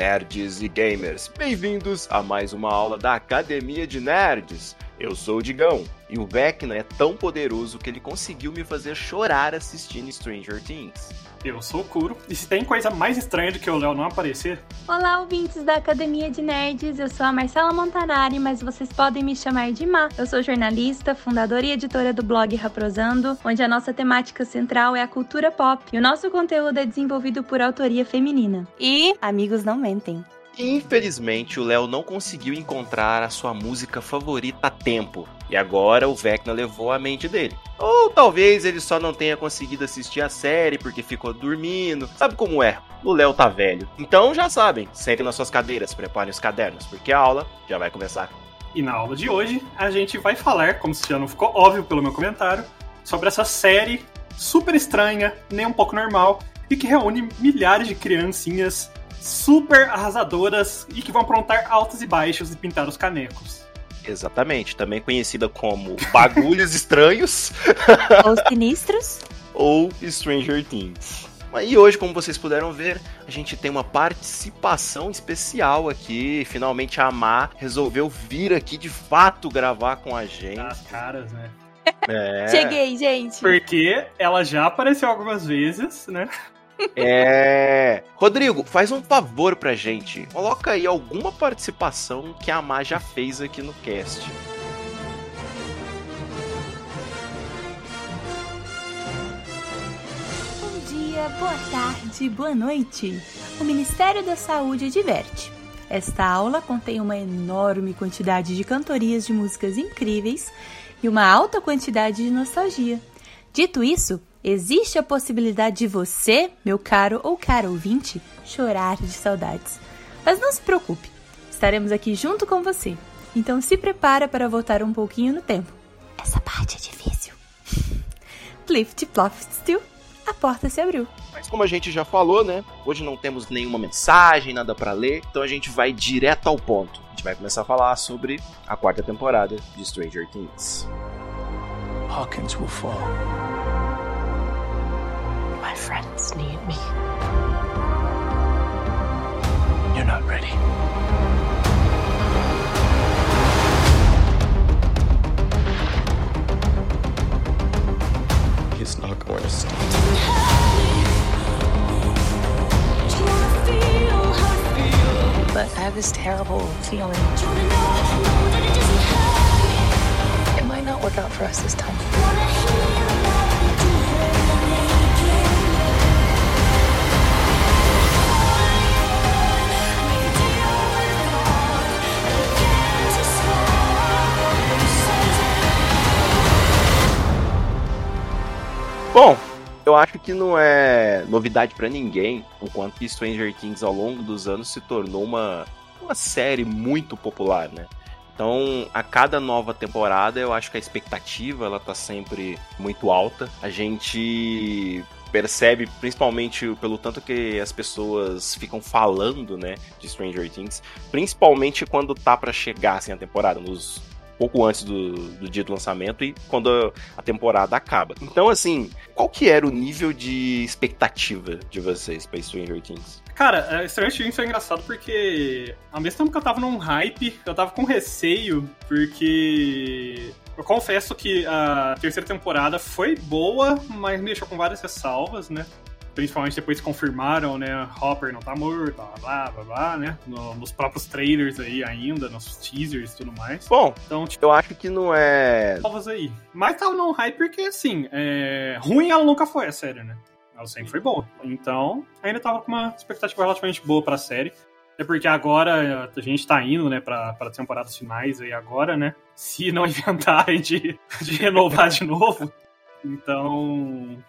nerds e gamers, bem-vindos a mais uma aula da Academia de Nerds. Eu sou o Digão, e o Vecna é tão poderoso que ele conseguiu me fazer chorar assistindo Stranger Things. Eu sou o Kuro, e se tem coisa mais estranha do que o Léo não aparecer... Olá, ouvintes da Academia de Nerds, eu sou a Marcela Montanari, mas vocês podem me chamar de Má. Eu sou jornalista, fundadora e editora do blog Raprosando, onde a nossa temática central é a cultura pop, e o nosso conteúdo é desenvolvido por autoria feminina. E amigos não mentem. Infelizmente, o Léo não conseguiu encontrar a sua música favorita a tempo. E agora o Vecna levou a mente dele. Ou talvez ele só não tenha conseguido assistir a série porque ficou dormindo. Sabe como é? O Léo tá velho. Então já sabem, sentem nas suas cadeiras, preparem os cadernos, porque a aula já vai começar. E na aula de hoje, a gente vai falar, como se já não ficou óbvio pelo meu comentário, sobre essa série super estranha, nem um pouco normal, e que reúne milhares de criancinhas super arrasadoras e que vão aprontar altos e baixos e pintar os canecos. Exatamente, também conhecida como Bagulhos Estranhos Ou sinistros. ou Stranger Things. E hoje, como vocês puderam ver, a gente tem uma participação especial aqui. Finalmente a Amar resolveu vir aqui de fato gravar com a gente. As caras, né? É, Cheguei, gente. Porque ela já apareceu algumas vezes, né? é. Rodrigo, faz um favor pra gente. Coloca aí alguma participação que a Amar já fez aqui no cast. Bom dia, boa tarde, boa noite. O Ministério da Saúde adverte. Esta aula contém uma enorme quantidade de cantorias de músicas incríveis e uma alta quantidade de nostalgia. Dito isso, existe a possibilidade de você, meu caro ou cara ouvinte, chorar de saudades. Mas não se preocupe, estaremos aqui junto com você. Então se prepara para voltar um pouquinho no tempo. Essa parte é difícil. Plift Ploft Still, a porta se abriu. Mas como a gente já falou, né? Hoje não temos nenhuma mensagem, nada pra ler, então a gente vai direto ao ponto. A gente vai começar a falar sobre a quarta temporada de Stranger Things. Hawkins will fall. My friends need me. You're not ready. He's not going to stop. But I have this terrible feeling. It might not work out for us this time. Bom, eu acho que não é novidade pra ninguém o quanto que Stranger Things ao longo dos anos se tornou uma, uma série muito popular, né? Então, a cada nova temporada, eu acho que a expectativa ela tá sempre muito alta. A gente percebe, principalmente pelo tanto que as pessoas ficam falando, né, de Stranger Things, principalmente quando tá pra chegar assim a temporada, nos pouco antes do, do dia do lançamento e quando a temporada acaba. Então, assim, qual que era o nível de expectativa de vocês pra Stranger Things? Cara, é, Stranger Things foi engraçado porque, ao mesmo tempo que eu tava num hype, eu tava com receio, porque eu confesso que a terceira temporada foi boa, mas me deixou com várias ressalvas, né? Principalmente depois confirmaram, né? Hopper não tá morto, blá blá blá blá, né? No- nos próprios trailers aí ainda, nos teasers e tudo mais. Bom, Então, tipo, eu acho que não é. novas aí. Mas tava num hype porque, assim, é... ruim ela nunca foi, a série, né? Ela sempre foi boa. Então, ainda tava com uma expectativa relativamente boa pra série. É porque agora a gente tá indo, né, pra, pra temporadas finais aí agora, né? Se não inventarem de, de renovar de novo. Então,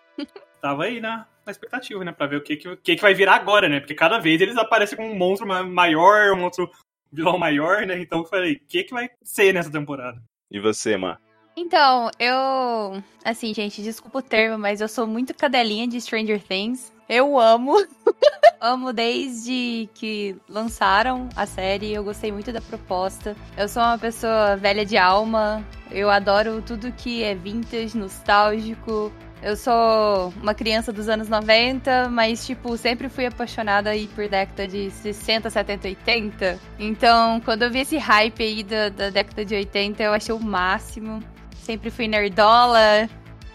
tava aí na, na expectativa, né? Pra ver o que, que, que, que vai virar agora, né? Porque cada vez eles aparecem com um monstro ma- maior, um monstro vilão maior, né? Então eu falei, o que, que vai ser nessa temporada? E você, Mar? Então, eu. Assim, gente, desculpa o termo, mas eu sou muito cadelinha de Stranger Things. Eu amo. amo desde que lançaram a série. Eu gostei muito da proposta. Eu sou uma pessoa velha de alma. Eu adoro tudo que é vintage, nostálgico. Eu sou uma criança dos anos 90, mas, tipo, sempre fui apaixonada aí por década de 60, 70, 80. Então, quando eu vi esse hype aí da, da década de 80, eu achei o máximo. Sempre fui nerdola,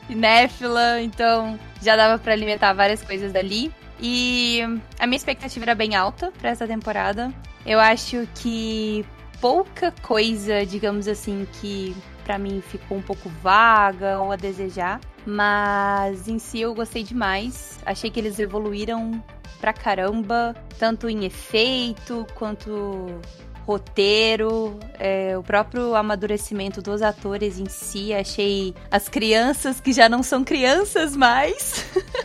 cinéfila, então já dava para alimentar várias coisas dali. E a minha expectativa era bem alta para essa temporada. Eu acho que pouca coisa, digamos assim, que para mim ficou um pouco vaga ou a desejar. Mas em si eu gostei demais. Achei que eles evoluíram pra caramba, tanto em efeito quanto roteiro, é, o próprio amadurecimento dos atores em si. Achei as crianças que já não são crianças mais.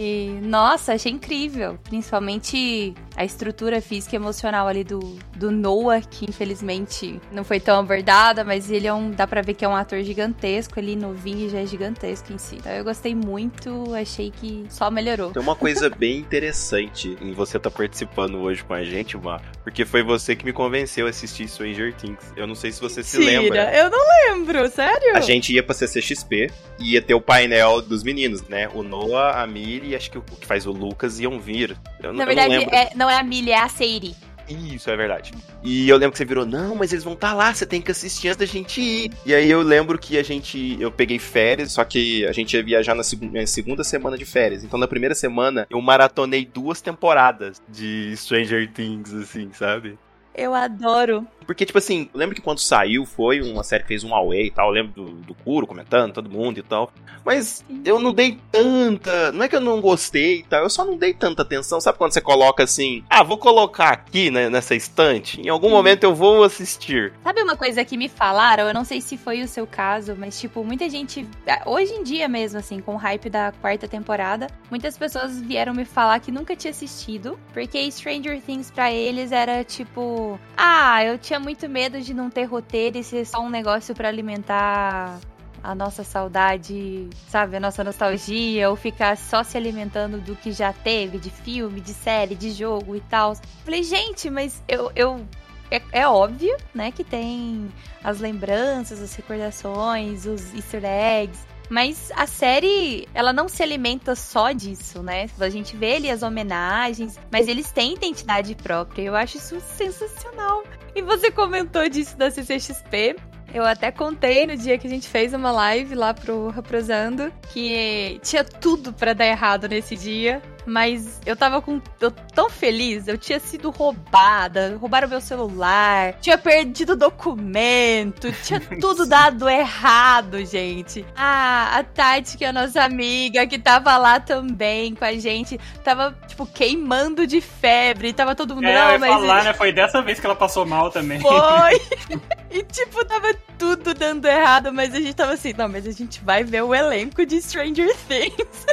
E, nossa, achei incrível. Principalmente a estrutura física e emocional ali do, do Noah, que infelizmente não foi tão abordada, mas ele é um. dá pra ver que é um ator gigantesco ali, novinho e já é gigantesco em si. Então eu gostei muito, achei que só melhorou. Tem uma coisa bem interessante em você estar tá participando hoje com a gente, Mar, porque foi você que me convenceu a assistir Stranger Things. Eu não sei se você se Tira, lembra. Eu não lembro, sério? A gente ia pra CCXP e ia ter o painel dos meninos, né? O Noah, a Miri e acho que o que faz o Lucas iam vir. Eu, Na eu verdade, não lembro. é, não é a Millie, é a Seiri. Isso, é verdade. E eu lembro que você virou, não, mas eles vão estar lá, você tem que assistir antes da gente ir. E aí eu lembro que a gente, eu peguei férias, só que a gente ia viajar na seg na segunda semana de férias. Então na primeira semana eu maratonei duas temporadas de Stranger Things, assim, sabe? Eu adoro. Porque, tipo assim, eu lembro que quando saiu foi uma série que fez um away e tal. Eu lembro do, do Kuro comentando, todo mundo e tal. Mas eu não dei tanta. Não é que eu não gostei e tal, eu só não dei tanta atenção. Sabe quando você coloca assim, ah, vou colocar aqui né, nessa estante? Em algum momento eu vou assistir. Sabe uma coisa que me falaram? Eu não sei se foi o seu caso, mas, tipo, muita gente. Hoje em dia mesmo, assim, com o hype da quarta temporada, muitas pessoas vieram me falar que nunca tinha assistido. Porque Stranger Things pra eles era tipo. Ah, eu tinha muito medo de não ter roteiro e ser só um negócio para alimentar a nossa saudade, sabe, a nossa nostalgia, ou ficar só se alimentando do que já teve, de filme, de série, de jogo e tal. Falei, gente, mas eu. eu é, é, óbvio, né, que tem as lembranças, as recordações, os easter eggs. Mas a série, ela não se alimenta só disso, né? A gente vê ali as homenagens, mas eles têm identidade própria. Eu acho isso sensacional. E você comentou disso da CCXP. Eu até contei no dia que a gente fez uma live lá pro Reprosando que tinha tudo para dar errado nesse dia mas eu tava com. Eu tão feliz, eu tinha sido roubada, roubaram meu celular, tinha perdido documento, tinha tudo dado errado, gente. Ah, a Tati, que é a nossa amiga, que tava lá também com a gente, tava, tipo, queimando de febre, tava todo mundo. É, não, eu ia mas. falar, né? Foi dessa vez que ela passou mal também. Foi! e, tipo, tava tudo dando errado, mas a gente tava assim, não, mas a gente vai ver o elenco de Stranger Things.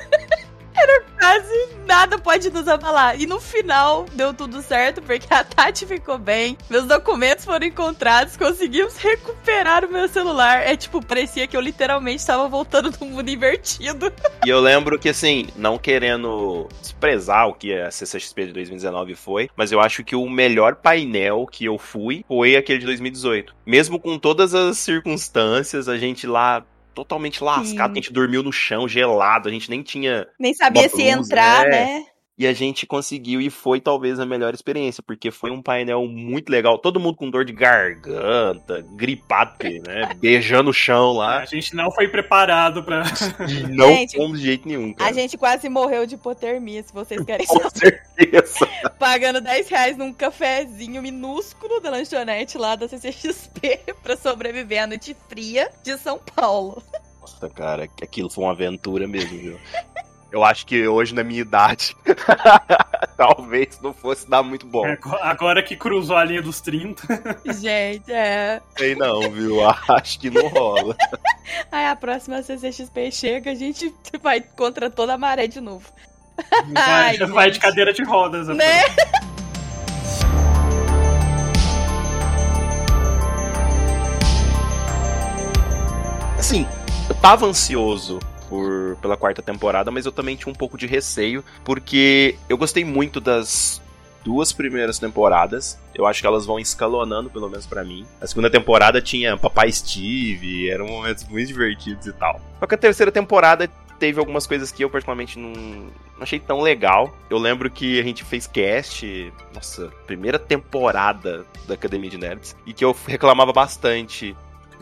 Era quase nada pode nos abalar. E no final deu tudo certo, porque a Tati ficou bem, meus documentos foram encontrados, conseguimos recuperar o meu celular. É tipo, parecia que eu literalmente estava voltando no mundo invertido. E eu lembro que, assim, não querendo desprezar o que a CCXP de 2019 foi, mas eu acho que o melhor painel que eu fui foi aquele de 2018. Mesmo com todas as circunstâncias, a gente lá totalmente lascado, a gente dormiu no chão, gelado, a gente nem tinha. Nem sabia se entrar, é. né? E a gente conseguiu e foi talvez a melhor experiência, porque foi um painel muito legal. Todo mundo com dor de garganta, gripado, né? Beijando o chão lá. A gente não foi preparado pra. Não Gente, fomos de jeito nenhum. Cara. A gente quase morreu de hipotermia, se vocês querem Com saber. certeza. Pagando 10 reais num cafezinho minúsculo da lanchonete lá da CCXP pra sobreviver à noite fria de São Paulo. Nossa, cara, aquilo foi uma aventura mesmo, viu? Eu acho que hoje, na minha idade, talvez não fosse dar muito bom. Agora que cruzou a linha dos 30. Gente, é. Sei não, viu? Acho que não rola. Aí a próxima CCXP chega, a gente vai contra toda a maré de novo. Vai, Ai, vai de cadeira de rodas. Né? Assim, eu tava ansioso por, pela quarta temporada, mas eu também tinha um pouco de receio, porque eu gostei muito das duas primeiras temporadas. Eu acho que elas vão escalonando, pelo menos para mim. A segunda temporada tinha Papai Steve, eram momentos muito divertidos e tal. Só que a terceira temporada teve algumas coisas que eu particularmente não, não, achei tão legal. Eu lembro que a gente fez cast, nossa, primeira temporada da Academia de Nerds, e que eu reclamava bastante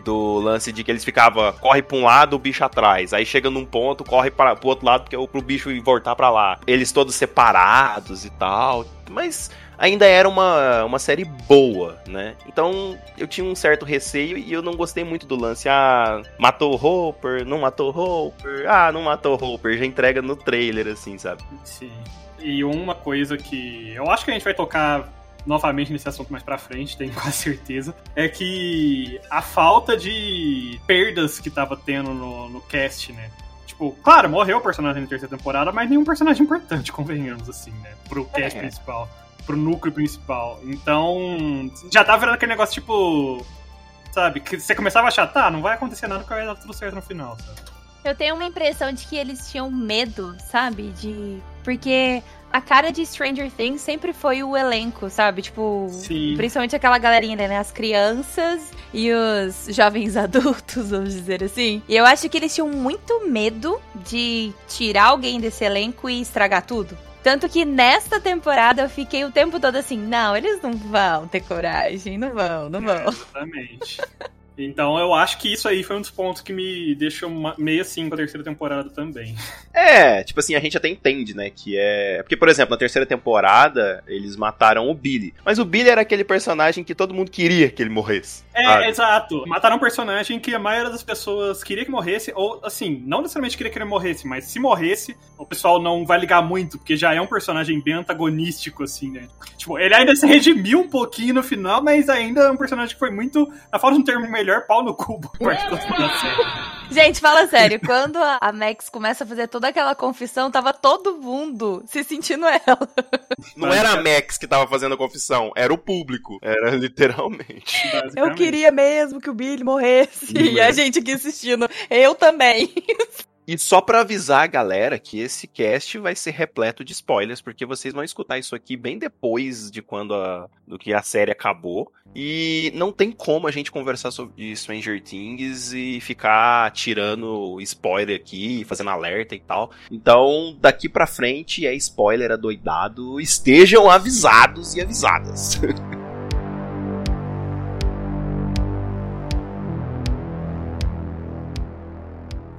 do lance de que eles ficavam, corre pra um lado, o bicho atrás. Aí chega num ponto, corre para pro outro lado, porque é pro bicho voltar para lá. Eles todos separados e tal. Mas ainda era uma, uma série boa, né? Então eu tinha um certo receio e eu não gostei muito do lance. Ah, matou o Hopper, não matou o Hopper, ah, não matou o Hopper, já entrega no trailer, assim, sabe? Sim. E uma coisa que eu acho que a gente vai tocar novamente nesse assunto mais pra frente, tenho quase certeza, é que a falta de perdas que tava tendo no, no cast, né? Tipo, claro, morreu o personagem na terceira temporada, mas nenhum personagem importante, convenhamos, assim, né? Pro cast é. principal, pro núcleo principal. Então, já tá virando aquele negócio, tipo, sabe? Que você começava a achar, tá, não vai acontecer nada porque vai dar tudo certo no final, sabe? Eu tenho uma impressão de que eles tinham medo, sabe? De. Porque a cara de Stranger Things sempre foi o elenco, sabe? Tipo, Sim. principalmente aquela galerinha, né? As crianças e os jovens adultos, vamos dizer assim. E eu acho que eles tinham muito medo de tirar alguém desse elenco e estragar tudo. Tanto que nesta temporada eu fiquei o tempo todo assim, não, eles não vão ter coragem, não vão, não vão. É, exatamente. Então eu acho que isso aí foi um dos pontos que me deixou meio assim com a terceira temporada também. É, tipo assim, a gente até entende, né, que é... Porque, por exemplo, na terceira temporada, eles mataram o Billy. Mas o Billy era aquele personagem que todo mundo queria que ele morresse. É, sabe? exato. Mataram um personagem que a maioria das pessoas queria que morresse, ou assim, não necessariamente queria que ele morresse, mas se morresse, o pessoal não vai ligar muito, porque já é um personagem bem antagonístico, assim, né? Tipo, ele ainda se redimiu um pouquinho no final, mas ainda é um personagem que foi muito, na falta de um termo melhor, pau no cubo Gente, fala sério, quando a Max começa a fazer toda aquela confissão, tava todo mundo se sentindo ela. Não era a Max que tava fazendo a confissão, era o público. Era literalmente. Eu queria mesmo que o Billy morresse. e a gente aqui assistindo. Eu também. E só para avisar a galera que esse cast vai ser repleto de spoilers, porque vocês vão escutar isso aqui bem depois de quando a, do que a série acabou. E não tem como a gente conversar sobre Stranger Things e ficar tirando spoiler aqui, fazendo alerta e tal. Então, daqui pra frente é spoiler adoidado. Estejam avisados e avisadas.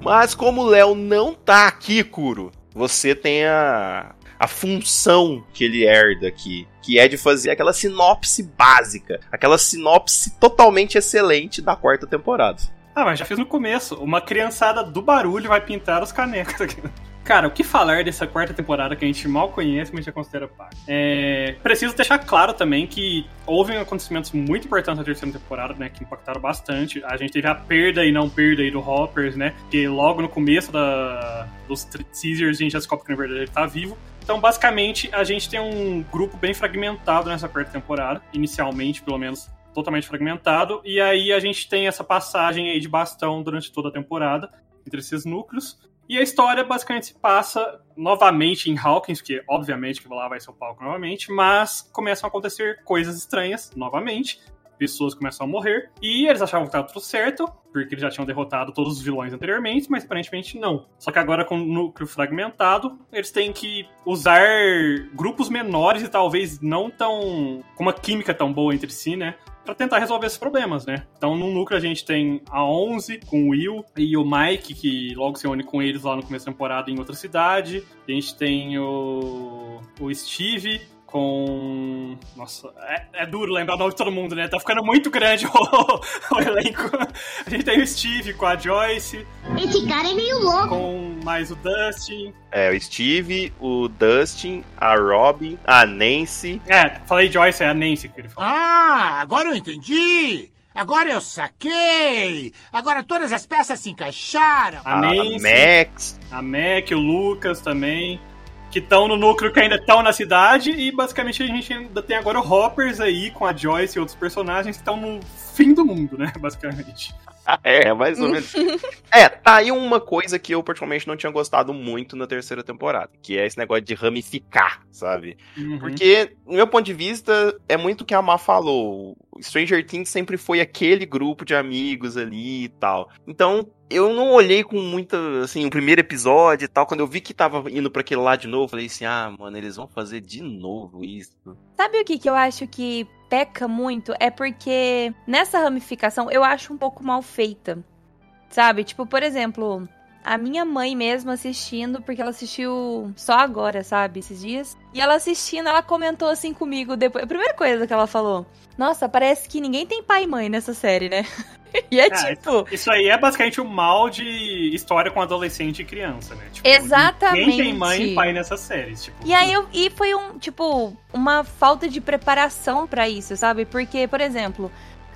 Mas como o Léo não tá aqui, Kuro, você tem a, a função que ele herda aqui, que é de fazer aquela sinopse básica, aquela sinopse totalmente excelente da quarta temporada. Ah, mas já fiz no começo. Uma criançada do barulho vai pintar os canecos aqui. Cara, o que falar dessa quarta temporada que a gente mal conhece, mas já considera parte? É, preciso deixar claro também que houve acontecimentos muito importantes na terceira temporada, né, que impactaram bastante. A gente teve a perda e não perda aí do Hoppers, né, que logo no começo da, dos teasers a gente já descobre que na verdade ele tá vivo. Então, basicamente, a gente tem um grupo bem fragmentado nessa quarta temporada, inicialmente, pelo menos, totalmente fragmentado, e aí a gente tem essa passagem aí de bastão durante toda a temporada entre esses núcleos. E a história basicamente se passa novamente em Hawkins, que obviamente que lá vai ser o palco novamente, mas começam a acontecer coisas estranhas novamente. Pessoas começam a morrer. E eles achavam que estava tudo certo, porque eles já tinham derrotado todos os vilões anteriormente, mas aparentemente não. Só que agora, com o núcleo fragmentado, eles têm que usar grupos menores e talvez não tão. com uma química tão boa entre si, né? Para tentar resolver esses problemas, né? Então, no núcleo a gente tem a 11 com o Will e o Mike, que logo se une com eles lá no começo da temporada em outra cidade. A gente tem o, o Steve com. Nossa, é, é, duro lembrar o nome de todo mundo, né? Tá ficando muito grande o, o, elenco. A gente tem o Steve com a Joyce. Esse cara é meio louco. Com mais o Dustin. É, o Steve, o Dustin, a Robin, a Nancy. É, falei Joyce, é a Nancy que ele falou. Ah, agora eu entendi! Agora eu saquei! Agora todas as peças se encaixaram! A, a Nancy, Max. A Mac, o Lucas também que estão no núcleo que ainda estão na cidade, e basicamente a gente ainda tem agora o Hoppers aí com a Joyce e outros personagens que estão no fim do mundo, né? Basicamente. é, mais ou menos. é, tá aí uma coisa que eu particularmente não tinha gostado muito na terceira temporada, que é esse negócio de ramificar, sabe? Uhum. Porque, no meu ponto de vista, é muito o que a Má falou. Stranger Things sempre foi aquele grupo de amigos ali e tal. Então, eu não olhei com muita, assim, o primeiro episódio e tal. Quando eu vi que tava indo pra aquele lá de novo, falei assim: ah, mano, eles vão fazer de novo isso. Sabe o que, que eu acho que peca muito? É porque nessa ramificação eu acho um pouco mal feita. Sabe? Tipo, por exemplo, a minha mãe mesmo assistindo, porque ela assistiu só agora, sabe? Esses dias. E ela assistindo, ela comentou assim comigo depois. A primeira coisa que ela falou: Nossa, parece que ninguém tem pai e mãe nessa série, né? e é Ah, tipo. Isso aí é basicamente o mal de história com adolescente e criança, né? Tipo, Exatamente. Ninguém tem mãe e pai nessas séries. Tipo, E aí eu, e foi um, tipo, uma falta de preparação pra isso, sabe? Porque, por exemplo,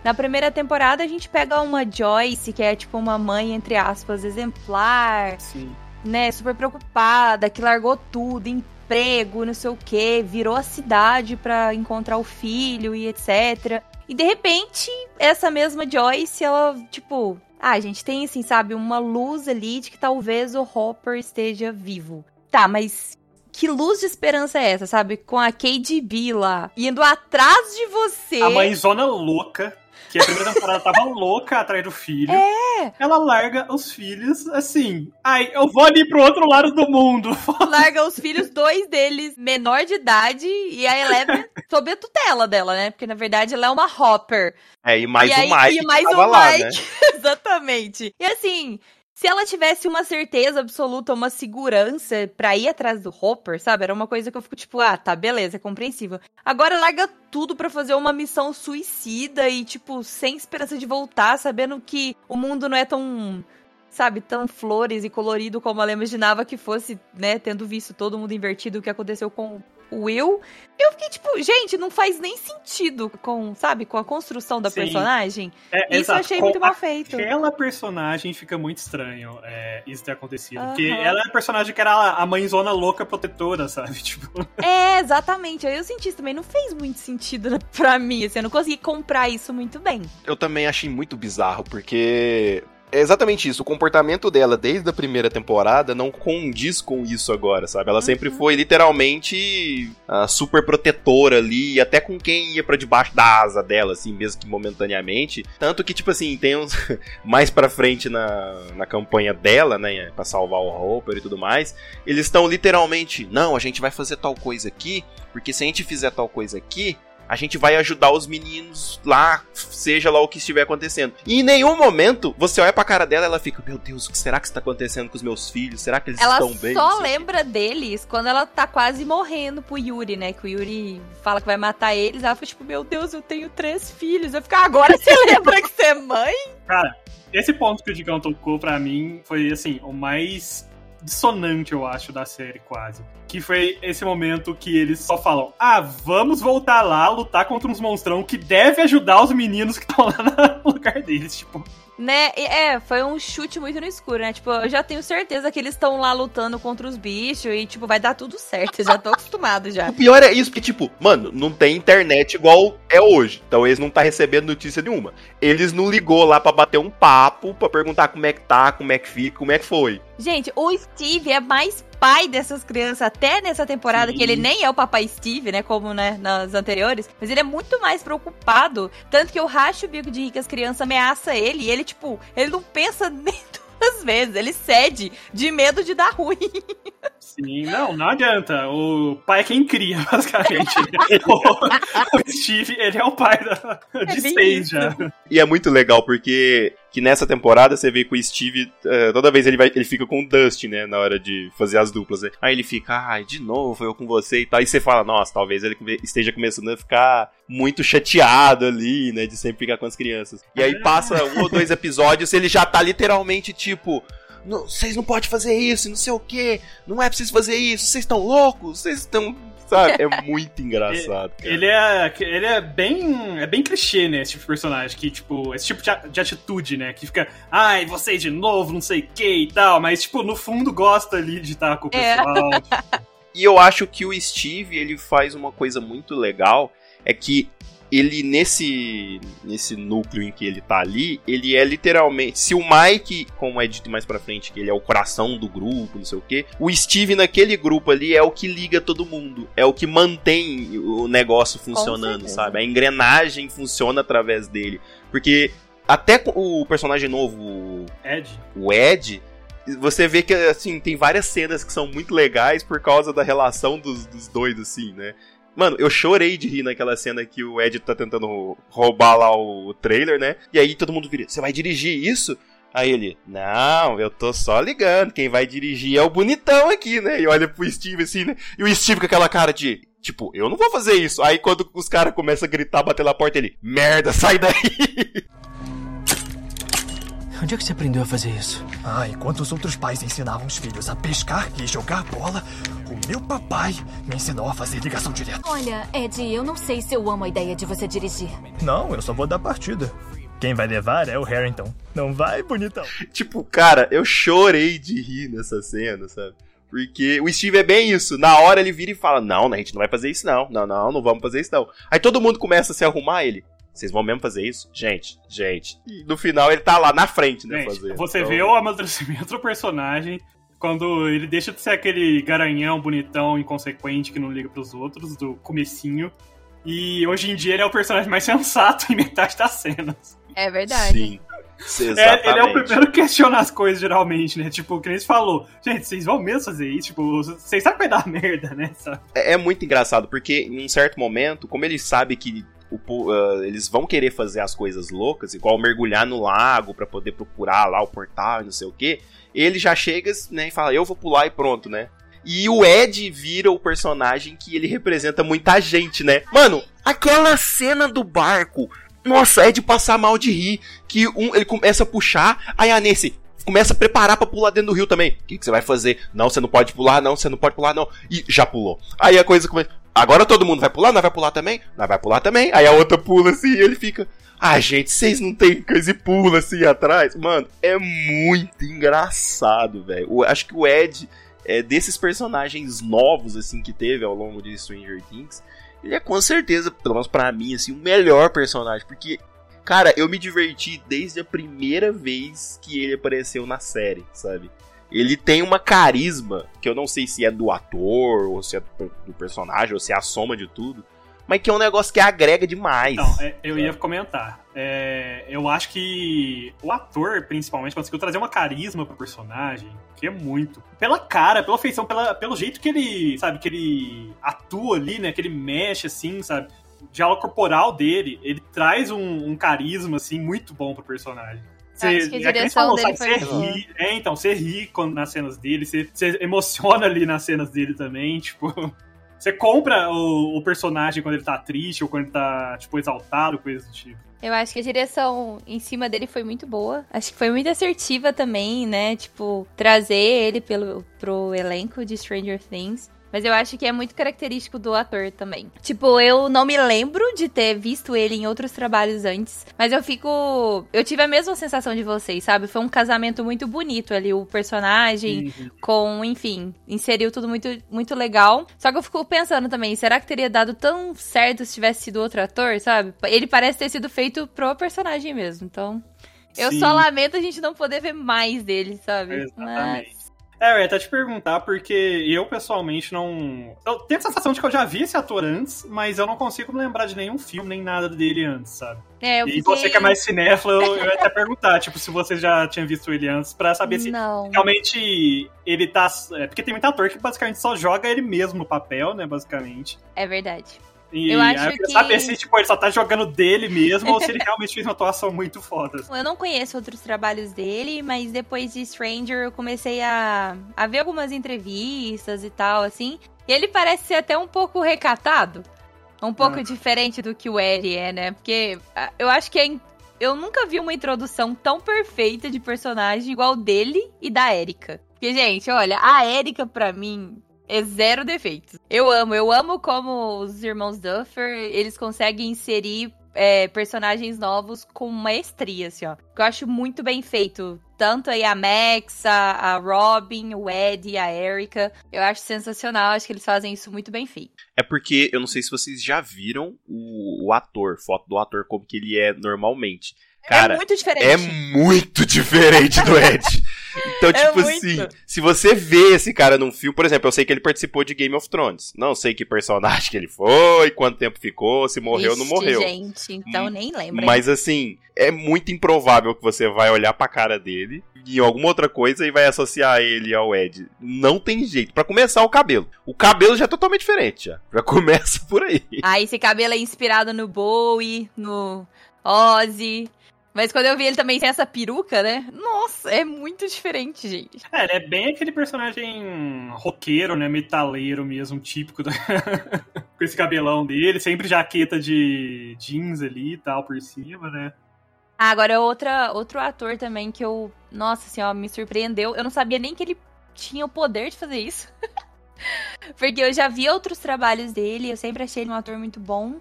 na primeira temporada a gente pega uma Joyce, que é tipo uma mãe, entre aspas, exemplar, Sim. né, super preocupada, que largou tudo, emprego, não sei o que, virou a cidade pra encontrar o filho e etc. E de repente, essa mesma Joyce, ela, tipo, ah, gente tem assim, sabe, uma luz ali de que talvez o Hopper esteja vivo. Tá, mas que luz de esperança é essa, sabe? Com a KDB lá, indo atrás de você. A mãezona louca, que a primeira temporada tava louca atrás do filho. É. Ela larga os filhos assim. Ai, eu vou ali pro outro lado do mundo. larga os filhos, dois deles menor de idade, e a Eleven sob a tutela dela, né? Porque na verdade ela é uma Hopper. É, e mais e o aí, Mike e mais o lá, Mike. né? Exatamente. E assim, se ela tivesse uma certeza absoluta, uma segurança pra ir atrás do Hopper, sabe? Era uma coisa que eu fico tipo, ah, tá, beleza, é compreensível. Agora larga tudo pra fazer uma missão suicida e, tipo, sem esperança de voltar, sabendo que o mundo não é tão. Sabe, tão flores e colorido como ela imaginava que fosse, né? Tendo visto todo mundo invertido o que aconteceu com Will. Eu fiquei tipo, gente, não faz nem sentido com, sabe, com a construção da Sim. personagem. É, Isso eu exato. achei Com muito mal feito. Aquela personagem fica muito estranho é, isso ter acontecido. Porque ela é a personagem que era a mãezona louca protetora, sabe? Tipo, É, exatamente. Aí eu senti isso também. Não fez muito sentido pra mim, assim. Eu não consegui comprar isso muito bem. Eu também achei muito bizarro, porque. É exatamente isso, o comportamento dela desde a primeira temporada não condiz com isso agora, sabe? Ela sempre foi literalmente a super protetora ali, até com quem ia pra debaixo da asa dela, assim, mesmo que momentaneamente. Tanto que, tipo assim, tem uns mais pra frente na, na campanha dela, né, pra salvar o Hopper e tudo mais, eles estão literalmente, não, a gente vai fazer tal coisa aqui, porque se a gente fizer tal coisa aqui, a gente vai ajudar os meninos lá, seja lá o que estiver acontecendo. E em nenhum momento você olha pra cara dela e ela fica, meu Deus, o que será que está acontecendo com os meus filhos? Será que eles Ela estão bem? só o quê. lembra deles quando ela tá quase morrendo pro Yuri, né? Que o Yuri fala que vai matar eles. Ela fica tipo, meu Deus, eu tenho três filhos. Eu fico, "Ah, agora você lembra que você é mãe? cara, esse ponto que o Digão tocou pra mim foi, assim, o mais dissonante, eu acho, da série, quase. Que foi esse momento que eles só falam: ah, vamos voltar lá, lutar contra uns monstrão que deve ajudar os meninos que estão lá no lugar deles. Tipo, Né? É, foi um chute muito no escuro, né? Tipo, eu já tenho certeza que eles estão lá lutando contra os bichos e, tipo, vai dar tudo certo. Eu já tô acostumado já. O pior é isso, porque, tipo, mano, não tem internet igual é hoje. Então eles não tá recebendo notícia nenhuma. Eles não ligou lá pra bater um papo, pra perguntar como é que tá, como é que fica, como é que foi. Gente, o Steve é mais pai dessas crianças até nessa temporada, Sim. que ele nem é o papai Steve, né, como, né, nas anteriores, mas ele é muito mais preocupado, tanto que eu racho o bico de rir que as crianças ameaçam ele, e ele, tipo, ele não pensa nem duas vezes, ele cede de medo de dar ruim. Sim, não, não adianta. O pai é quem cria, basicamente. o, Steve, ele é o pai da, de bem seis já. E é muito legal porque que nessa temporada você vê que o Steve, eh, toda vez ele vai, ele fica com o Dustin, né, na hora de fazer as duplas, né? Aí ele fica, ai, de novo eu com você e tal. E você fala, nossa, talvez ele esteja começando a ficar muito chateado ali, né, de sempre ficar com as crianças. E aí passa um ou dois episódios, ele já tá literalmente tipo, "Não, vocês não podem fazer isso, não sei o que, não é vocês fazer isso, vocês estão loucos, vocês estão. Sabe? É muito engraçado. cara. Ele é, ele é bem. É bem clichê, né? Esse tipo de personagem. Que, tipo, esse tipo de, atitude, né? Que fica, ai, vocês de novo, não sei o que e tal. Mas, tipo, no fundo gosta ali de estar com o É. pessoal. E eu acho que o Steve, ele faz uma coisa muito legal, é que ele nesse nesse núcleo em que ele tá ali, ele é literalmente. Se o Mike, como é dito mais pra frente, que ele é o coração do grupo, não sei o quê, o Steve naquele grupo ali é o que liga todo mundo, é o que mantém o negócio funcionando, sabe? A engrenagem funciona através dele. Porque até o personagem novo, Ed. o Ed, você vê que, assim, tem várias cenas que são muito legais por causa da relação dos, dos dois, assim, né? Mano, eu chorei de rir naquela cena que o Ed tá tentando roubar lá o trailer, né? E aí todo mundo vira, você vai dirigir isso? Aí ele, não, eu tô só ligando, quem vai dirigir é o bonitão aqui, né? E olha pro Steve assim, né? E o Steve com aquela cara de, tipo, eu não vou fazer isso. Aí quando os caras começam a gritar, bater na porta, ele, merda, sai daí! Onde é que você aprendeu a fazer isso? Ah, enquanto os outros pais ensinavam os filhos a pescar e jogar bola, meu papai me ensinou a fazer ligação direta. Olha, Ed, eu não sei se eu amo a ideia de você dirigir. Não, eu só vou dar partida. Quem vai levar é o Harrington. Não vai, bonitão? tipo, cara, eu chorei de rir nessa cena, sabe? Porque o Steve é bem isso. Na hora ele vira e fala: Não, a gente não vai fazer isso, não. Não, não, não vamos fazer isso, não. Aí todo mundo começa a se arrumar ele. Vocês vão mesmo fazer isso? Gente, gente. E no final ele tá lá na frente, né? Gente, fazendo. você Então, vê o amadurecimento do personagem quando ele deixa de ser aquele garanhão bonitão, inconsequente, que não liga pros outros, do comecinho. E hoje em dia ele é o personagem mais sensato em metade das cenas. É verdade. Sim. É, ele é o primeiro que questiona as coisas, geralmente, né? Tipo, que nem você falou. Gente, vocês vão mesmo fazer isso? Tipo, vocês sabem que vai dar merda, né? É, é muito engraçado, porque em um certo momento, como ele sabe que o ah, eles vão querer fazer as coisas loucas, igual mergulhar no lago pra poder procurar lá o portal e não sei o que, ele já chega né, e fala, eu vou pular e pronto, né? E o Ed vira o personagem que ele representa muita gente, né? Mano, aquela cena do barco, nossa, é de passar mal de rir, que um, ele começa a puxar, aí a Nancy começa a preparar pra pular dentro do rio também. O que, que você vai fazer? Não, você não pode pular, não, você não pode pular, não. E já pulou. Aí a coisa começa. Agora todo mundo vai pular? Nós vai pular também? Nós vai pular também. Aí a outra pula assim e ele fica. Ah, gente, vocês não tem coisa e pula assim atrás? Mano, é muito engraçado, velho. Acho que o Ed, é, desses personagens novos, assim, que teve ao longo de Stranger Things, ele é com certeza, pelo menos pra mim, assim, o melhor personagem. Porque, cara, eu me diverti desde a primeira vez que ele apareceu na série, sabe? Ele tem uma carisma, que eu não sei se é do ator, ou se é do do personagem, ou se é a soma de tudo, mas que é um negócio que agrega demais. Não, é, eu ia comentar. É, eu acho que o ator, principalmente, conseguiu trazer uma carisma pro personagem, que é muito. Pela cara, pela feição, pela, pelo jeito que ele, sabe, que ele atua ali, né? Que ele mexe, assim, sabe? O diálogo corporal dele, ele traz um, um carisma, assim, muito bom pro personagem. Acho que a é direção foi você boa. ri, é, então, você ri quando, nas cenas dele, você, você emociona ali nas cenas dele também, tipo. Você compra o, o personagem quando ele tá triste ou quando ele tá, tipo, exaltado, coisa do tipo. Eu acho que a direção em cima dele foi muito boa. Acho que foi muito assertiva também, né? Tipo, trazer ele pelo, pro elenco de Stranger Things. Mas eu acho que é muito característico do ator também. Tipo, eu não me lembro de ter visto ele em outros trabalhos antes. Mas eu fico. Eu tive a mesma sensação de vocês, sabe? Foi um casamento muito bonito ali. O personagem com, enfim, inseriu tudo muito, muito legal. Só que eu fico pensando também, será que teria dado tão certo se tivesse sido outro ator, sabe? Ele parece ter sido feito pro personagem mesmo, então. Eu Sim. só lamento a gente não poder ver mais dele, sabe? Exatamente. É, eu ia até te perguntar, porque eu pessoalmente não. Eu tenho a sensação de que eu já vi esse ator antes, mas eu não consigo me lembrar de nenhum filme nem nada dele antes, sabe? É, eu e fiquei... você que é mais cinéfilo, eu, eu ia até perguntar, tipo, se você já tinha visto ele antes, pra saber se Não. realmente ele tá. É, porque tem muito ator que basicamente só joga ele mesmo no papel, né, basicamente. É verdade. E Eu acho eu queria que- saber se tipo, ele só tá jogando dele mesmo ou se ele realmente fez uma atuação muito foda. Eu não conheço outros trabalhos dele, mas depois de Stranger eu comecei a, a ver algumas entrevistas e tal, assim. E ele parece ser até um pouco recatado. Um pouco Ah. diferente do que o Eri é, né? Porque ah, eu acho que é eu nunca vi uma introdução tão perfeita de personagem igual dele e da Erika. Porque, gente, olha, a Erika, pra mim, é zero defeitos. Eu amo, eu amo como os irmãos Duffer, eles conseguem inserir é, personagens novos com maestria, assim, ó. Que eu acho muito bem feito. Tanto aí a Max, a, a Robin, o Ed, a Erika. Eu acho sensacional, acho que eles fazem isso muito bem feito. É porque eu não sei se vocês já viram o, o ator, foto do ator como que ele é normalmente. Cara, é muito diferente. É muito diferente do Ed. Então, É tipo muito. assim, se você vê esse cara num filme, por exemplo, eu sei que ele participou de Game of Thrones. Não sei que personagem que ele foi, quanto tempo ficou, se morreu ou não morreu. gente, então Hum, nem lembra. Mas assim, é muito improvável que você vai olhar pra cara dele e alguma outra coisa e vai associar ele ao Ed. Não tem jeito. Pra começar, o cabelo. O cabelo já é totalmente diferente, já. Já começa por aí. Ah, esse cabelo é inspirado no Bowie, no Ozzy. Mas quando eu vi ele também sem essa peruca, né? Nossa, é muito diferente, gente. É, ele é bem aquele personagem roqueiro, né? Metaleiro mesmo, típico da... com esse cabelão dele, sempre jaqueta de jeans ali e tal por cima, né? Ah, agora outra, outro ator também que eu. Nossa senhora, me surpreendeu. Eu não sabia nem que ele tinha o poder de fazer isso. Porque eu já vi outros trabalhos dele, eu sempre achei ele um ator muito bom.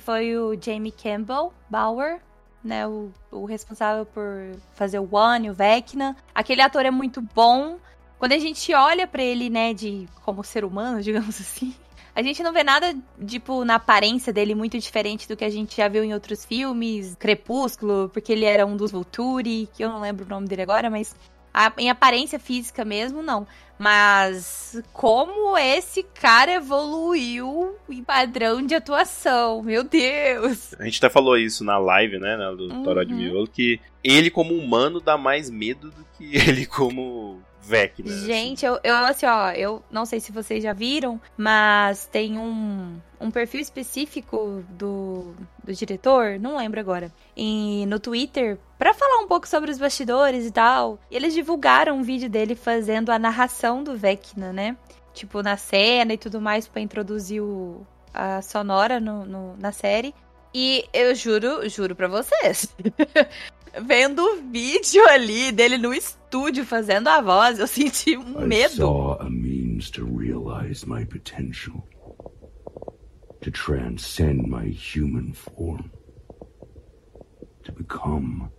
Foi o Jamie Campbell Bauer, né? O, o responsável por fazer o One, o Vecna. Aquele ator é muito bom. Quando a gente olha pra ele, né, de como ser humano, digamos assim, a gente não vê nada, tipo, na aparência dele muito diferente do que a gente já viu em outros filmes. Crepúsculo, porque ele era um dos Vulturi, que eu não lembro o nome dele agora, mas a- em aparência física mesmo, não. Mas como esse cara evoluiu em padrão de atuação, meu Deus! A gente até falou isso na live, né, do Uhum. Toró de Miolo, que ele como humano dá mais medo do que ele como Vecna. assim. Gente, eu, eu, assim, ó, eu não sei se vocês já viram, mas tem um, um perfil específico do, do diretor, não lembro agora, em, no Twitter, pra falar um pouco sobre os bastidores e tal. E eles divulgaram um vídeo dele fazendo a narração do Vecna, né? Tipo, na cena e tudo mais, pra introduzir o, a sonora no, no- na série. E eu juro, juro pra vocês. Vendo o vídeo ali dele no estúdio fazendo a voz, eu senti um I medo. saw a means to realize my potential, to transcend my human form, to become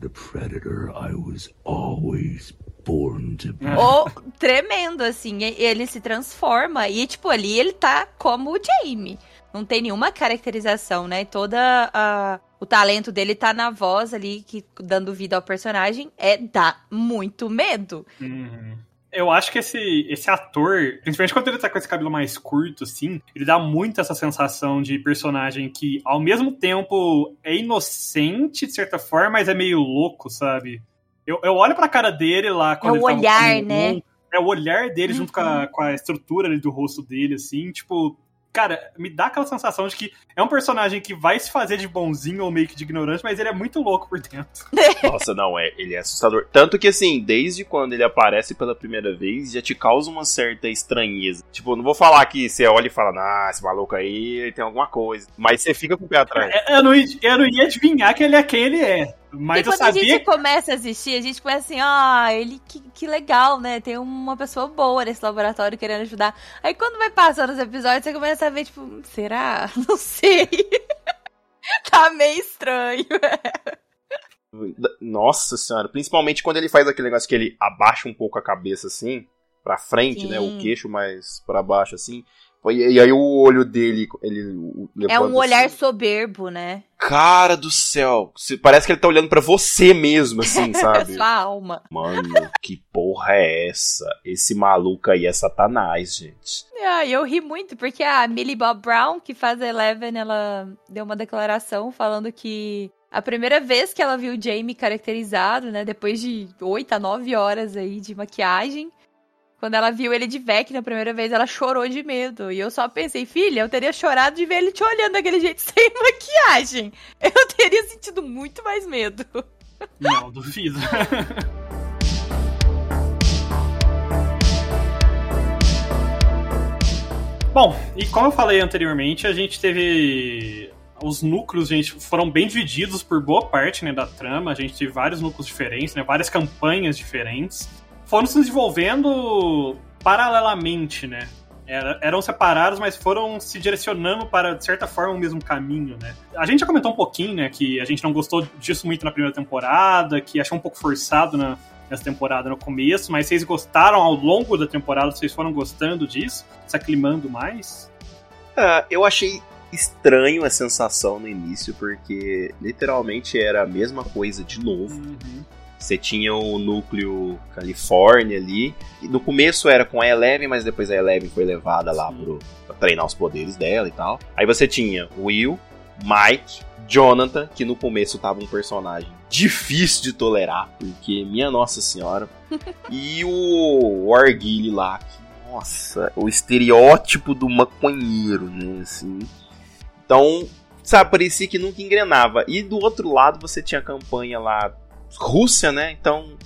the predator I was always born to be. Ou tremendo, assim, ele se transforma. E, tipo, ali ele tá como o Jamie. Não tem nenhuma caracterização, né? Toda a, o talento dele tá na voz ali, que dando vida ao personagem. É, dá muito medo. Uhum. Eu acho que esse, esse ator, principalmente quando ele tá com esse cabelo mais curto, assim, ele dá muito essa sensação de personagem que, ao mesmo tempo, é inocente, de certa forma, mas é meio louco, sabe? Eu, eu olho pra cara dele lá quando É o ele olhar, como né? É o olhar dele junto com Uhum. a, com a estrutura ali do rosto dele, assim, tipo. Cara, me dá aquela sensação de que é um personagem que vai se fazer de bonzinho ou meio que de ignorante, mas ele é muito louco por dentro. Nossa, não, é, ele é assustador. Tanto que, assim, desde quando ele aparece pela primeira vez, já te causa uma certa estranheza. Tipo, não vou falar que você olha e fala, ah, esse maluco aí ele tem alguma coisa. Mas você fica com o pé atrás. É, Eu não, ia- eu não ia adivinhar que ele é quem ele é. Mas eu quando a sabia gente começa a assistir, a gente começa assim, ah, ele que, que legal, né? Tem uma pessoa boa nesse laboratório querendo ajudar. Aí quando vai passando os episódios, você começa a ver, tipo, será? Não sei. tá meio estranho. Nossa senhora, principalmente quando ele faz aquele negócio que ele abaixa um pouco a cabeça assim, pra frente, Sim. né? O queixo mais pra baixo assim. E, e aí o olho dele, ele É um olhar assim. soberbo, né? Cara do céu, parece que ele tá olhando pra você mesmo, assim, sabe? Sua alma. Mano, que porra é essa? Esse maluco aí é satanás, gente. Ah, eu ri muito, porque a Millie Bob Brown, que faz a Eleven, ela deu uma declaração falando que a primeira vez que ela viu o Jamie caracterizado, né, depois de 8 a 9 horas aí de maquiagem, quando ela viu ele de Vec na primeira vez, ela chorou de medo. E eu só pensei, filha, eu teria chorado de ver ele te olhando daquele jeito sem maquiagem. Eu teria sentido muito mais medo. Não, duvido. Bom, e como eu falei anteriormente, a gente teve. Os núcleos, gente, foram bem divididos por boa parte né, da trama. A gente teve vários núcleos diferentes, né, várias campanhas diferentes. Foram se desenvolvendo paralelamente, né? Era, eram separados, mas foram se direcionando para, de certa forma, o mesmo caminho, né? A gente já comentou um pouquinho, né, que a gente não gostou disso muito na primeira temporada, que achou um pouco forçado na, nessa temporada no começo, mas vocês gostaram ao longo da temporada? Vocês foram gostando disso? Se aclimando mais? Uh, eu achei estranho a sensação no início, porque literalmente era a mesma coisa de novo. Uhum. Você tinha o núcleo Califórnia ali. E no começo era com a Eleven, mas depois a Eleven foi levada lá pro, pra treinar os poderes dela e tal. Aí você tinha Will, Mike, Jonathan, que no começo tava um personagem difícil de tolerar, porque, minha Nossa Senhora. e o Wargilly lá, que, nossa, o estereótipo do maconheiro, né, assim. Então, sabe, parecia que nunca engrenava. E do outro lado você tinha a campanha lá Rússia, né? Então,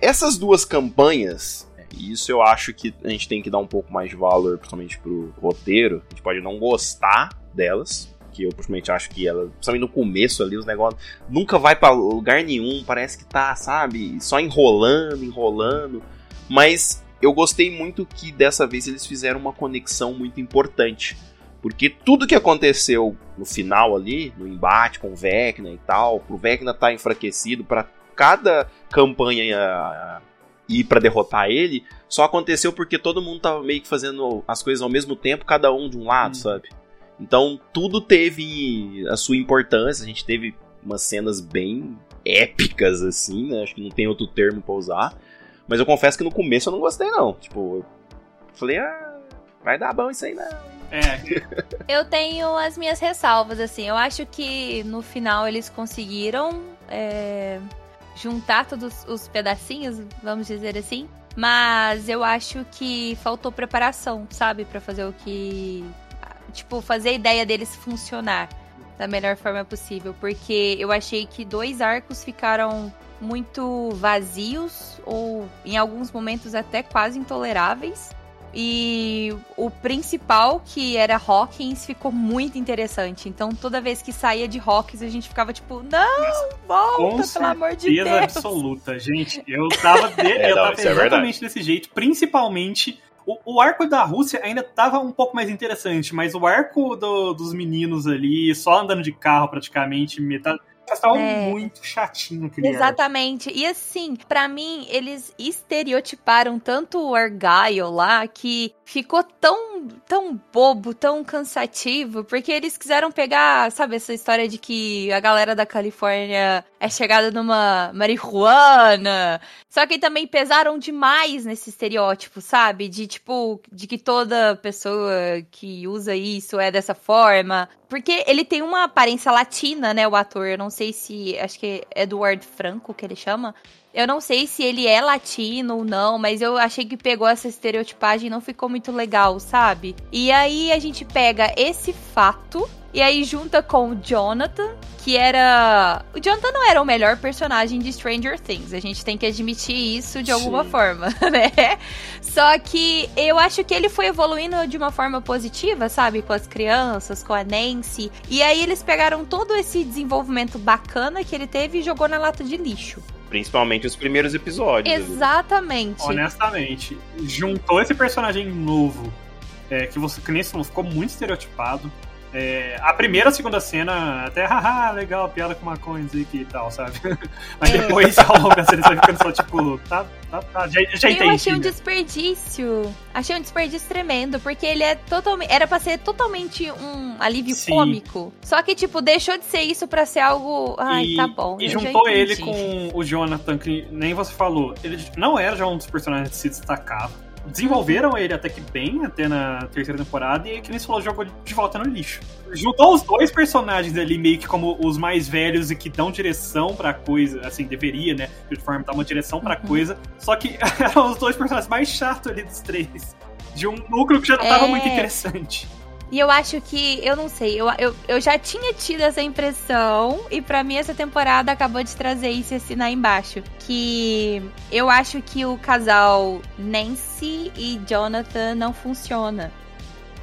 essas duas campanhas, isso eu acho que a gente tem que dar um pouco mais de valor, principalmente pro roteiro. A gente pode não gostar delas, que eu principalmente acho que ela, principalmente no começo ali, os negócios nunca vai para lugar nenhum, parece que tá, sabe, só enrolando, enrolando. Mas eu gostei muito que dessa vez eles fizeram uma conexão muito importante. Porque tudo que aconteceu no final ali, no embate com o Vecna e tal, pro Vecna tá enfraquecido, para cada campanha ir para derrotar ele, só aconteceu porque todo mundo tava meio que fazendo as coisas ao mesmo tempo, cada um de um lado, hum. sabe? Então tudo teve a sua importância, a gente teve umas cenas bem épicas assim, né? Acho que não tem outro termo para usar. Mas eu confesso que no começo eu não gostei não. Tipo, eu falei, ah, vai dar bom isso aí não. É. eu tenho as minhas ressalvas, assim. Eu acho que no final eles conseguiram é, juntar todos os pedacinhos, vamos dizer assim. Mas eu acho que faltou preparação, sabe? para fazer o que. Tipo, fazer a ideia deles funcionar da melhor forma possível. Porque eu achei que dois arcos ficaram muito vazios, ou em alguns momentos até quase intoleráveis. E o principal, que era Hawkins, ficou muito interessante. Então, toda vez que saía de Hawkins, a gente ficava tipo, não, volta, pelo amor de Deus. absoluta, gente. Eu tava, de... é, eu não, tava é exatamente é desse jeito, principalmente o, o, arco da Rússia ainda tava um pouco mais interessante, mas o arco do, dos meninos ali, só andando de carro praticamente, metade Tava é. muito chatinho aquele Exatamente. Arco. E assim, para mim, eles estereotiparam tanto o Argyle lá que ficou tão, tão bobo, tão cansativo, porque eles quiseram pegar, sabe, essa história de que a galera da Califórnia é chegada numa marihuana. Só que também pesaram demais nesse estereótipo, sabe? De tipo, de que toda pessoa que usa isso é dessa forma. Porque ele tem uma aparência latina, né, o ator. Eu não sei se. Acho que é Eduardo Franco que ele chama. Eu não sei se ele é latino ou não, mas eu achei que pegou essa estereotipagem e não ficou muito legal, sabe? E aí a gente pega esse fato e aí junta com o Jonathan, que era. O Jonathan não era o melhor personagem de Stranger Things. A gente tem que admitir isso de alguma Sim. forma, né? Só que eu acho que ele foi evoluindo de uma forma positiva, sabe? Com as crianças, com a Nancy. E aí eles pegaram todo esse desenvolvimento bacana que ele teve e jogou na lata de lixo. Principalmente os primeiros episódios. Exatamente. Ali. Honestamente, juntou esse personagem novo, é, que você que nem falou, ficou muito estereotipado. É, a primeira a segunda cena, até, haha, legal, piada com maconha e tal, sabe? Mas depois, ao longo da cena, você vai ficando só, tipo, tá, tá, tá, já, já entendi. Eu achei um né? desperdício. Achei um desperdício tremendo, porque ele é totalmente. Era pra ser totalmente um alívio Sim. cômico. Só que, tipo, deixou de ser isso pra ser algo. Ai, e, tá bom. E juntou ele com o Jonathan, que nem você falou. Ele não era já um dos personagens que se destacava desenvolveram ele até que bem, até na terceira temporada, e que nem falou, jogou de volta no lixo. Juntou os dois personagens ali meio que como os mais velhos e que dão direção pra coisa, assim, deveria, né? De forma dar uma direção pra uhum. coisa. Só que eram os dois personagens mais chatos ali dos três. De um núcleo que já não é... tava muito interessante. E eu acho que, eu não sei, eu, eu, eu já tinha tido essa impressão, e para mim essa temporada acabou de trazer isso e assinar embaixo. Que eu acho que o casal Nancy e Jonathan não funciona.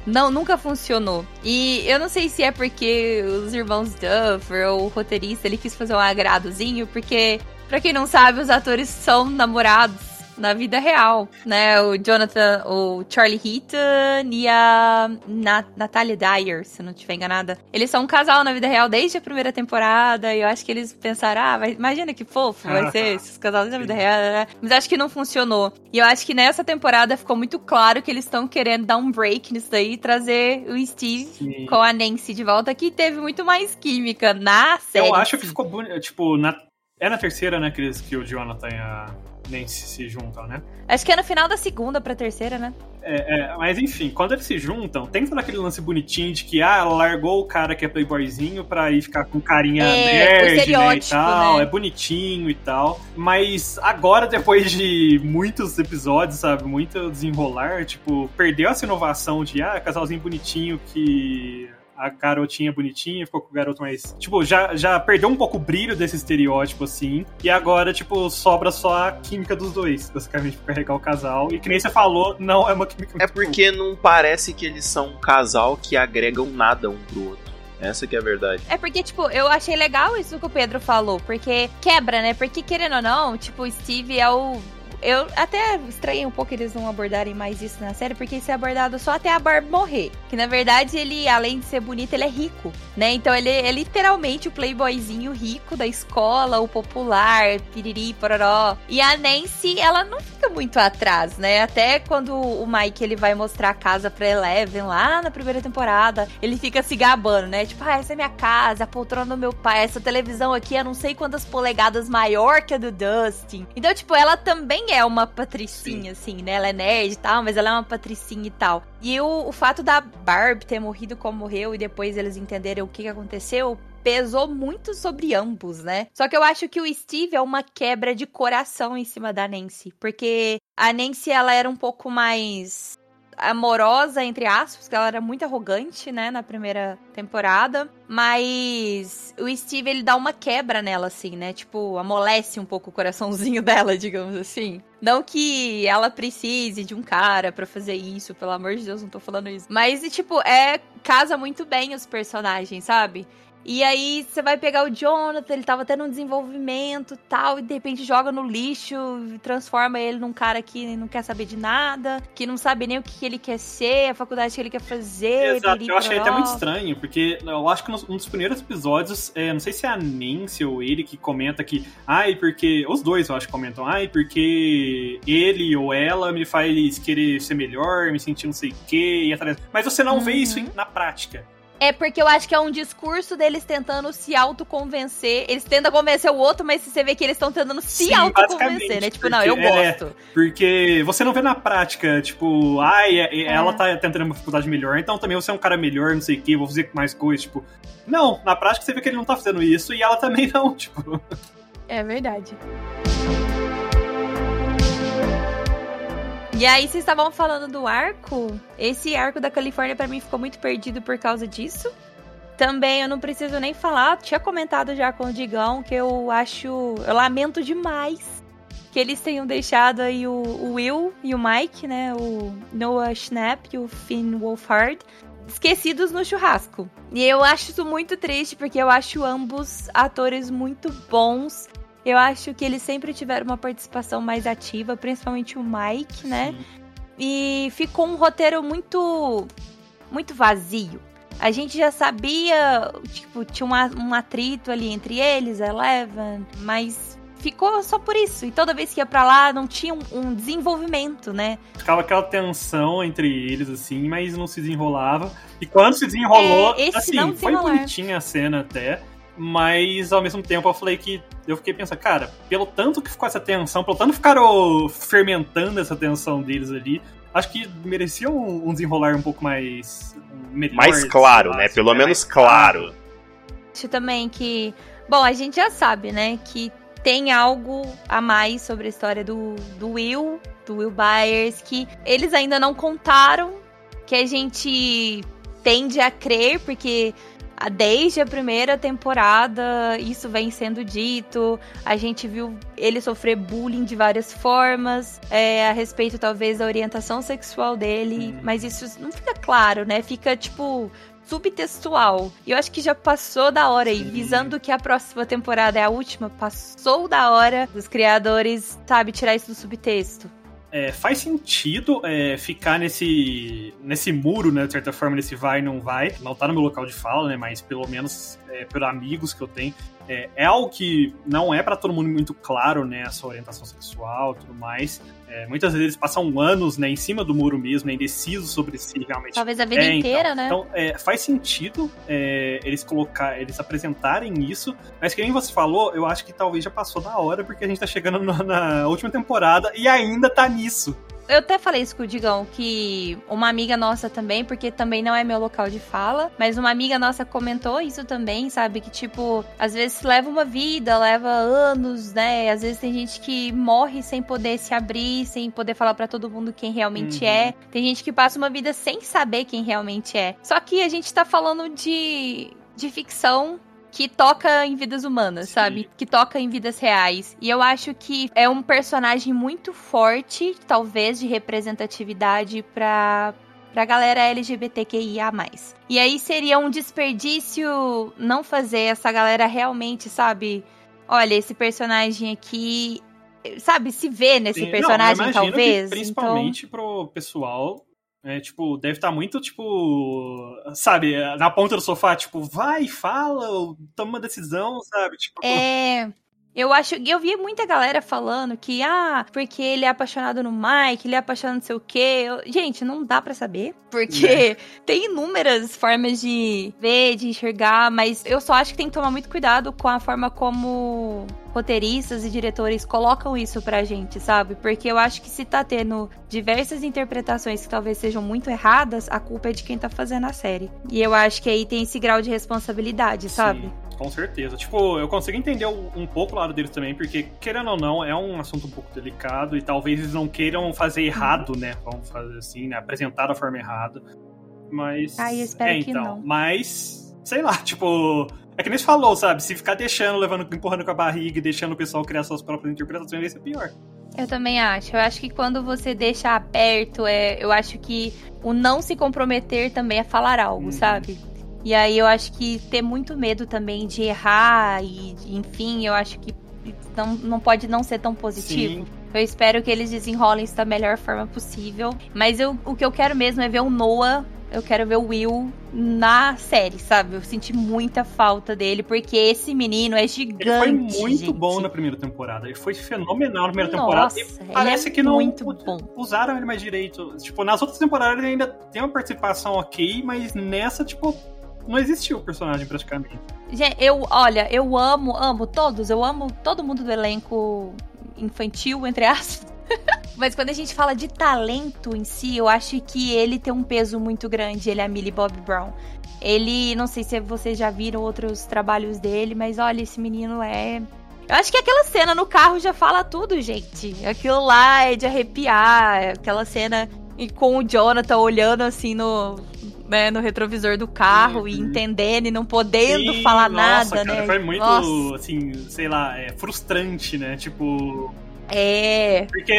Não, nunca funcionou. E eu não sei se é porque os irmãos Duffer ou o roteirista ele quis fazer um agradozinho, porque, pra quem não sabe, os atores são namorados na vida real, né? O Jonathan, o Charlie Heaton e a Nat Natalia Dyer, se não estiver enganada. Eles são um casal na vida real desde a primeira temporada e eu acho que eles pensaram, ah, vai, imagina que fofo vai ser esses casais na vida real, né? Mas acho que não funcionou. E eu acho que nessa temporada ficou muito claro que eles estão querendo dar um break nisso daí e trazer o Steve Sim. com a Nancy de volta, que teve muito mais química na série. Eu acho que ficou bonito, tipo, na é na terceira, né, que, eles, que o Jonathan e a Nancy se juntam, né? Acho que é no final da segunda pra terceira, né? É, é, mas enfim, quando eles se juntam, tem todo aquele lance bonitinho de que, ah, ela largou o cara que é playboyzinho pra ir ficar com carinha é, nerd, né, e tal. Né? É bonitinho e tal. Mas agora, depois de muitos episódios, sabe, muito desenrolar, tipo, perdeu essa inovação de, ah, casalzinho bonitinho que a garotinha bonitinha ficou com o garoto mais. Tipo, já, já perdeu um pouco o brilho desse estereótipo, assim. E agora, tipo, sobra só a química dos dois, basicamente, pra carregar o casal. E que nem você falou, não é uma química É porque não parece que eles são um casal que agregam nada um pro outro. Essa que é a verdade. É porque, tipo, eu achei legal isso que o Pedro falou, porque quebra, né? Porque, querendo ou não, tipo, o Steve é o eu até estranhei um pouco eles não abordarem mais isso na série, porque isso é abordado só até a Barb morrer. Que na verdade ele, além de ser bonito, ele é rico, né? Então ele é literalmente o playboyzinho rico da escola, o popular, piriri, pororó. E a Nancy, ela não fica muito atrás, né? Até quando o Mike ele vai mostrar a casa pra Eleven lá na primeira temporada, ele fica se gabando, né? Tipo, ah, essa é minha casa, a poltrona do meu pai, essa televisão aqui é não sei quantas polegadas maior que a do Dustin. Então, tipo, ela também é uma patricinha, Sim. assim, né? Ela é nerd e tal, mas ela é uma patricinha e tal. E o, o fato da Barb ter morrido como morreu e depois eles entenderem o que, que aconteceu pesou muito sobre ambos, né? Só que eu acho que o Steve é uma quebra de coração em cima da Nancy, porque a Nancy ela era um pouco mais amorosa, entre aspas, que ela era muito arrogante, né, na primeira temporada. Mas o Steve, ele dá uma quebra nela, assim, né? Tipo, amolece um pouco o coraçãozinho dela, digamos assim. Não que ela precise de um cara para fazer isso, pelo amor de Deus, não tô falando isso. Mas, tipo, é. Casa muito bem os personagens, sabe? E aí você vai pegar o Jonathan, ele tava tendo um desenvolvimento tal, e de repente joga no lixo, transforma ele num cara que não quer saber de nada, que não sabe nem o que ele quer ser, a faculdade que ele quer fazer. Exato, eu achei até muito estranho, porque eu acho que um dos primeiros episódios, é, não sei se é a Nancy ou ele que comenta que, ai, porque. Os dois eu acho que comentam, ai, porque ele ou ela me faz querer ser melhor, me sentir não sei o quê, e atrás. Mas você não uhum. vê isso na prática. É porque eu acho que é um discurso deles tentando se autoconvencer. Eles tentam convencer o outro, mas você vê que eles estão tentando se autoconvencer, né? Tipo, não, eu é, gosto. porque você não vê na prática, tipo, ai, é, é. ela tá tentando uma faculdade melhor, então também você é um cara melhor, não sei o que, vou fazer mais coisas, tipo. Não, na prática você vê que ele não tá fazendo isso e ela também não, tipo. É verdade. E aí, vocês estavam falando do arco. Esse arco da Califórnia para mim ficou muito perdido por causa disso. Também eu não preciso nem falar, tinha comentado já com o Digão que eu acho. Eu lamento demais que eles tenham deixado aí o, o Will e o Mike, né? O Noah Schnapp e o Finn Wolfhard esquecidos no churrasco. E eu acho isso muito triste porque eu acho ambos atores muito bons eu acho que eles sempre tiveram uma participação mais ativa, principalmente o Mike, né? E ficou um roteiro muito muito vazio. A gente já sabia, tipo, tinha um, um atrito ali entre eles, Eleven, mas ficou só por isso. E toda vez que ia para lá, não tinha um, um, desenvolvimento, né? Ficava aquela tensão entre eles, assim, mas não se desenrolava. E quando se desenrolou, é, assim, foi bonitinha a cena até. Mas ao mesmo tempo eu falei que eu fiquei pensando, cara, pelo tanto que ficou essa tensão, pelo tanto que ficaram fermentando essa tensão deles ali, acho que merecia um, um desenrolar um pouco mais. Melhor, mais claro, né? Pelo menos claro. Acho também que. Bom, a gente já sabe, né? Que tem algo a mais sobre a história do, do Will, do Will Byers, que eles ainda não contaram, que a gente tende a crer, porque desde a primeira temporada, isso vem sendo dito. A gente viu ele sofrer bullying de várias formas, é, a respeito talvez da orientação sexual dele, hum. mas isso não fica claro, né? Fica tipo subtextual. E eu acho que já passou da hora e visando que a próxima temporada é a última, passou da hora dos criadores, sabe, tirar isso do subtexto. É, faz sentido é, ficar nesse, nesse muro, né? De certa forma, nesse vai e não vai. Não tá no meu local de fala, né? Mas pelo menos é, por amigos que eu tenho, é, é algo que não é para todo mundo muito claro, né? A sua orientação sexual e tudo mais. É, muitas vezes eles passam anos né, em cima do muro mesmo, né, indecisos sobre se realmente. Talvez a vida é, inteira, então, né? Então, é, faz sentido é, eles colocar, eles apresentarem isso, mas que nem você falou, eu acho que talvez já passou da hora, porque a gente tá chegando na, na última temporada e ainda tá nisso eu até falei isso com o Digão, que uma amiga nossa também, porque também não é meu local de fala, mas uma amiga nossa comentou isso também, sabe? Que, tipo, às vezes leva uma vida, leva anos, né? Às vezes tem gente que morre sem poder se abrir, sem poder falar para todo mundo quem realmente uhum. é. Tem gente que passa uma vida sem saber quem realmente é. Só que a gente tá falando de, de ficção que toca em vidas humanas, Sim. sabe? Que toca em vidas reais. E eu acho que é um personagem muito forte, talvez, de representatividade pra, pra galera LGBTQIA. E aí seria um desperdício não fazer essa galera realmente, sabe? Olha, esse personagem aqui. Sabe, se vê nesse Sim, personagem, não, talvez. principalmente então... pro pessoal é, tipo, deve estar tá muito, tipo, sabe, na ponta do sofá, tipo, vai, fala, toma uma decisão, sabe? Tipo, é. Eu acho. Eu vi muita galera falando que, ah, porque ele é apaixonado no Mike, ele é apaixonado não sei o quê. Eu, gente, não dá para saber. Porque é. tem inúmeras formas de ver, de enxergar, mas eu só acho que tem que tomar muito cuidado com a forma como roteiristas e diretores colocam isso pra gente, sabe? Porque eu acho que se tá tendo diversas interpretações que talvez sejam muito erradas, a culpa é de quem tá fazendo a série. E eu acho que aí tem esse grau de responsabilidade, sabe? Sim. Com certeza. Tipo, eu consigo entender um pouco o lado deles também, porque, querendo ou não, é um assunto um pouco delicado e talvez eles não queiram fazer errado, né? Vamos fazer assim, né? Apresentar da forma errada. Mas. Ai, eu espero é, que então. não. Mas, sei lá, tipo. É que nem você falou, sabe? Se ficar deixando, levando, empurrando com a barriga e deixando o pessoal criar suas próprias interpretações, vai ser pior. Eu também acho. Eu acho que quando você deixa aberto, é, eu acho que o não se comprometer também é falar algo, uhum. sabe? E aí eu acho que ter muito medo também de errar e, enfim, eu acho que não, não pode não ser tão positivo. Sim. Eu espero que eles desenrolem isso da melhor forma possível. Mas eu, o que eu quero mesmo é ver o Noah, eu quero ver o Will na série, sabe? Eu senti muita falta dele, porque esse menino é gigante. Ele foi muito gente. bom na primeira temporada. Ele foi fenomenal na primeira Nossa, temporada. E parece é que não muito bom. usaram ele mais direito. Tipo, nas outras temporadas ele ainda tem uma participação ok, mas nessa, tipo, não existiu o personagem praticamente. Gente, eu, olha, eu amo, amo todos, eu amo todo mundo do elenco infantil, entre aspas. Mas quando a gente fala de talento em si, eu acho que ele tem um peso muito grande. Ele é a Millie Bob Brown. Ele, não sei se vocês já viram outros trabalhos dele, mas olha, esse menino é. Eu acho que aquela cena no carro já fala tudo, gente. Aquilo lá é de arrepiar. Aquela cena com o Jonathan olhando assim no, né, no retrovisor do carro e entendendo e não podendo Sim, falar nossa, nada, cara, né? Foi muito, nossa. assim, sei lá, é, frustrante, né? Tipo. É. Porque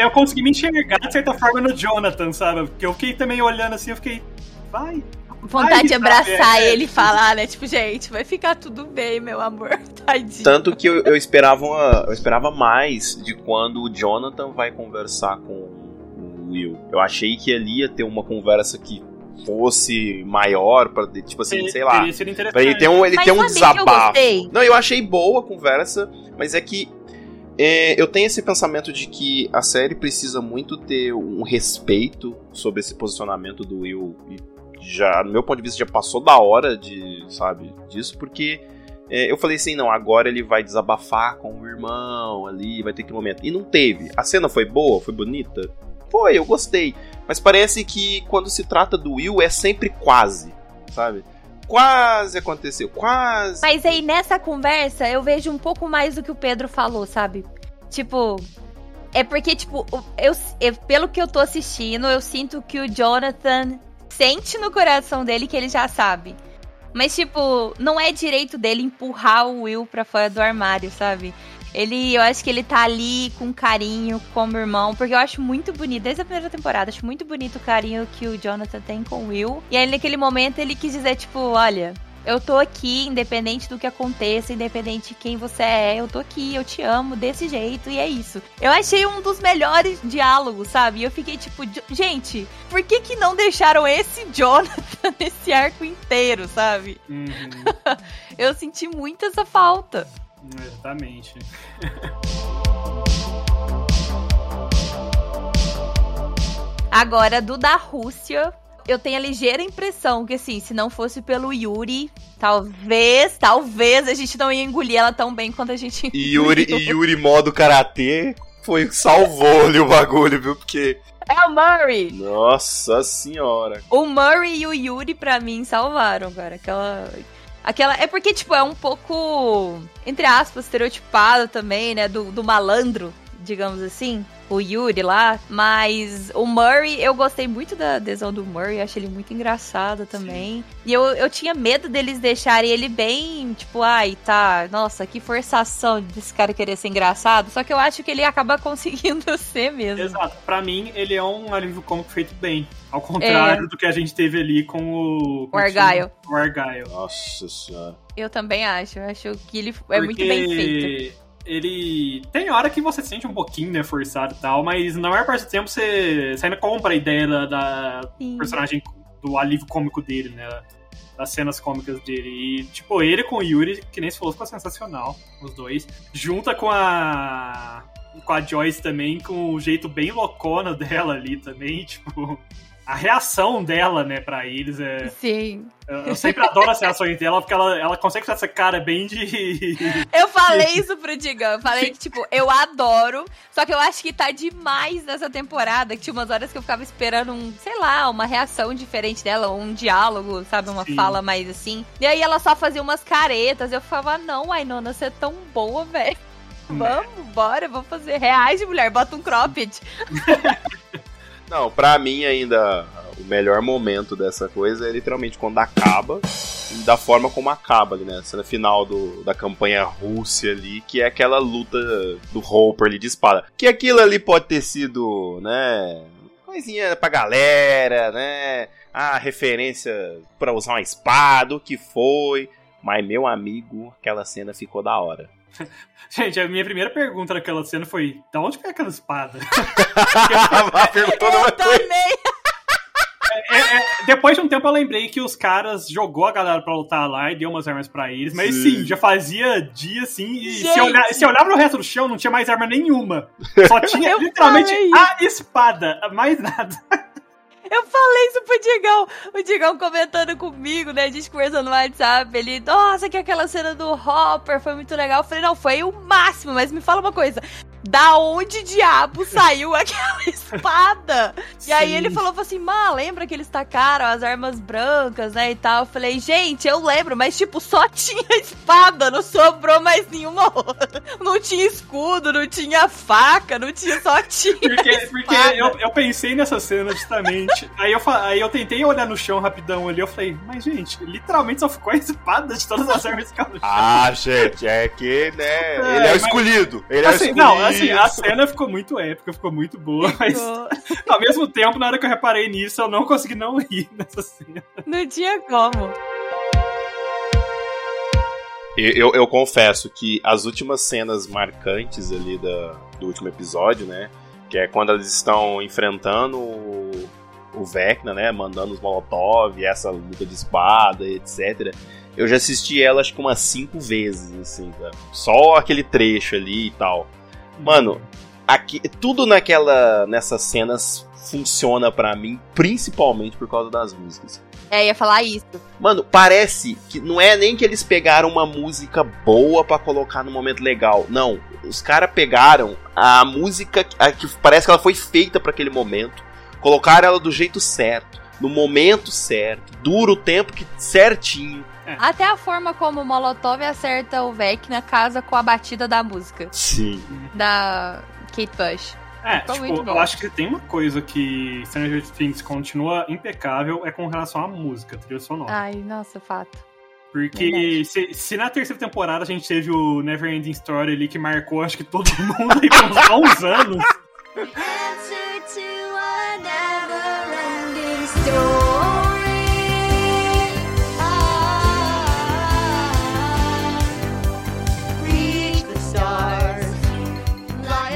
eu consegui me enxergar, de certa forma, no Jonathan, sabe? Porque eu fiquei também olhando assim, eu fiquei. Vai. Vontade vai, de abraçar é, ele e falar, né? Tipo, gente, vai ficar tudo bem, meu amor. Tadinho. Tanto que eu, eu esperava uma, eu esperava mais de quando o Jonathan vai conversar com o Will. Eu achei que ali ia ter uma conversa que fosse maior, para tipo assim, Sim, sei lá. Pra ele ter um, ele tem um desabafo. Não, eu achei boa a conversa, mas é que é, eu tenho esse pensamento de que a série precisa muito ter um respeito sobre esse posicionamento do Will. E já, no meu ponto de vista, já passou da hora de, sabe, disso, porque é, eu falei assim, não, agora ele vai desabafar com o irmão ali, vai ter que momento. E não teve. A cena foi boa, foi bonita? Foi, eu gostei. Mas parece que quando se trata do Will é sempre quase, sabe? Quase aconteceu, quase. Mas aí nessa conversa eu vejo um pouco mais do que o Pedro falou, sabe? Tipo, é porque, tipo, eu, eu, pelo que eu tô assistindo, eu sinto que o Jonathan sente no coração dele que ele já sabe. Mas, tipo, não é direito dele empurrar o Will pra fora do armário, sabe? Ele, eu acho que ele tá ali com carinho como irmão, porque eu acho muito bonito, desde a primeira temporada, acho muito bonito o carinho que o Jonathan tem com o Will. E aí, naquele momento, ele quis dizer, tipo, olha, eu tô aqui, independente do que aconteça, independente de quem você é, eu tô aqui, eu te amo desse jeito e é isso. Eu achei um dos melhores diálogos, sabe? E eu fiquei tipo, gente, por que que não deixaram esse Jonathan nesse arco inteiro, sabe? Uhum. eu senti muito essa falta. Exatamente. Agora, do da Rússia, eu tenho a ligeira impressão que, assim, se não fosse pelo Yuri, talvez, talvez a gente não ia engolir ela tão bem quanto a gente E Yuri, e Yuri modo karatê foi salvou-lhe o bagulho, viu? Porque. É o Murray! Nossa senhora! O Murray e o Yuri, pra mim, salvaram, cara. Aquela. Aquela. É porque, tipo, é um pouco, entre aspas, estereotipado também, né? Do, do malandro, digamos assim o Yuri lá, mas o Murray, eu gostei muito da adesão do Murray, achei ele muito engraçado também. Sim. E eu, eu tinha medo deles deixarem ele bem, tipo, ai, tá, nossa, que forçação desse cara querer ser engraçado. Só que eu acho que ele acaba conseguindo ser mesmo. Exato, pra mim ele é um alívio cômico feito bem. Ao contrário é. do que a gente teve ali com o. O Argyle. O Argyle. Nossa senhora. Eu também acho. Eu acho que ele é Porque... muito bem feito ele tem hora que você se sente um pouquinho, né, forçado e tal, mas na maior parte do tempo você, você ainda compra a ideia da, da personagem, do alívio cômico dele, né? Das cenas cômicas dele. E, tipo, ele com o Yuri, que nem se falou, ficou sensacional, os dois. Junta com a. com a Joyce também, com o jeito bem loucona dela ali também, tipo a reação dela, né, pra eles é. Sim. Eu, eu sempre adoro as reações dela, porque ela, ela consegue fazer essa cara bem de. Eu falei isso pro Digão. Eu falei que, tipo, eu adoro. Só que eu acho que tá demais nessa temporada. Que tinha umas horas que eu ficava esperando um, sei lá, uma reação diferente dela, um diálogo, sabe? Uma Sim. fala mais assim. E aí ela só fazia umas caretas. Eu falava, não, Ainona, você é tão boa, velho. Vamos, bora, vamos fazer reais de mulher, bota um cropped. Não, pra mim ainda o melhor momento dessa coisa é literalmente quando acaba da forma como acaba ali, né? Cena final do, da campanha Rússia ali, que é aquela luta do Hopper ali de espada. Que aquilo ali pode ter sido, né? Coisinha pra galera, né? A referência para usar uma espada, o que foi. Mas, meu amigo, aquela cena ficou da hora. Gente, a minha primeira pergunta naquela cena foi: da onde que é aquela espada? Perguntou eu também! É, é, depois de um tempo eu lembrei que os caras jogou a galera pra lutar lá e deu umas armas pra eles, mas sim, sim já fazia dia assim, e se, olhar, se olhava no resto do chão, não tinha mais arma nenhuma. Só tinha literalmente a espada, mais nada. Eu falei isso pro Digão. O Digão comentando comigo, né? A gente conversando no WhatsApp. Ele, nossa, que aquela cena do Hopper foi muito legal. Eu falei, não, foi o máximo, mas me fala uma coisa da onde diabo saiu aquela espada? Sim. E aí ele falou assim, má, lembra que eles tacaram as armas brancas, né, e tal? Eu falei, gente, eu lembro, mas tipo, só tinha espada, não sobrou mais nenhuma outra. Não tinha escudo, não tinha faca, não tinha, só tinha Porque, porque eu, eu pensei nessa cena justamente, aí eu, aí eu tentei olhar no chão rapidão ali, eu falei, mas gente, literalmente só ficou a espada de todas as armas que eu Ah, gente, é que, né, é, ele é o escolhido, ele assim, é o escolhido. Não, assim, a cena ficou muito épica, ficou muito boa, mas ao mesmo tempo, na hora que eu reparei nisso, eu não consegui não rir nessa cena. Não tinha como. Eu, eu, confesso que as últimas cenas marcantes ali da, do último episódio, né? Que é quando eles estão enfrentando o, o Vecna, né? Mandando os Molotov, essa luta de espada, etc. Eu já assisti ela acho que umas cinco vezes, assim, tá? Só aquele trecho ali e tal. Mano, aqui, tudo naquela nessas cenas funciona para mim, principalmente por causa das músicas. É, ia falar isso. Mano, parece que não é nem que eles pegaram uma música boa para colocar no momento legal. Não, os caras pegaram a música a, que parece que ela foi feita para aquele momento, colocaram ela do jeito certo, no momento certo, dura o tempo que certinho é. Até a forma como o Molotov acerta o Vec na casa com a batida da música. Sim. Da Kate Bush. É, tipo, eu acho que tem uma coisa que Stranger Things continua impecável é com relação à música, trilha sonora. Ai, nossa, fato. Porque se, se, na terceira temporada a gente teve o Never Ending Story ali que marcou, acho que todo mundo aí por uns anos.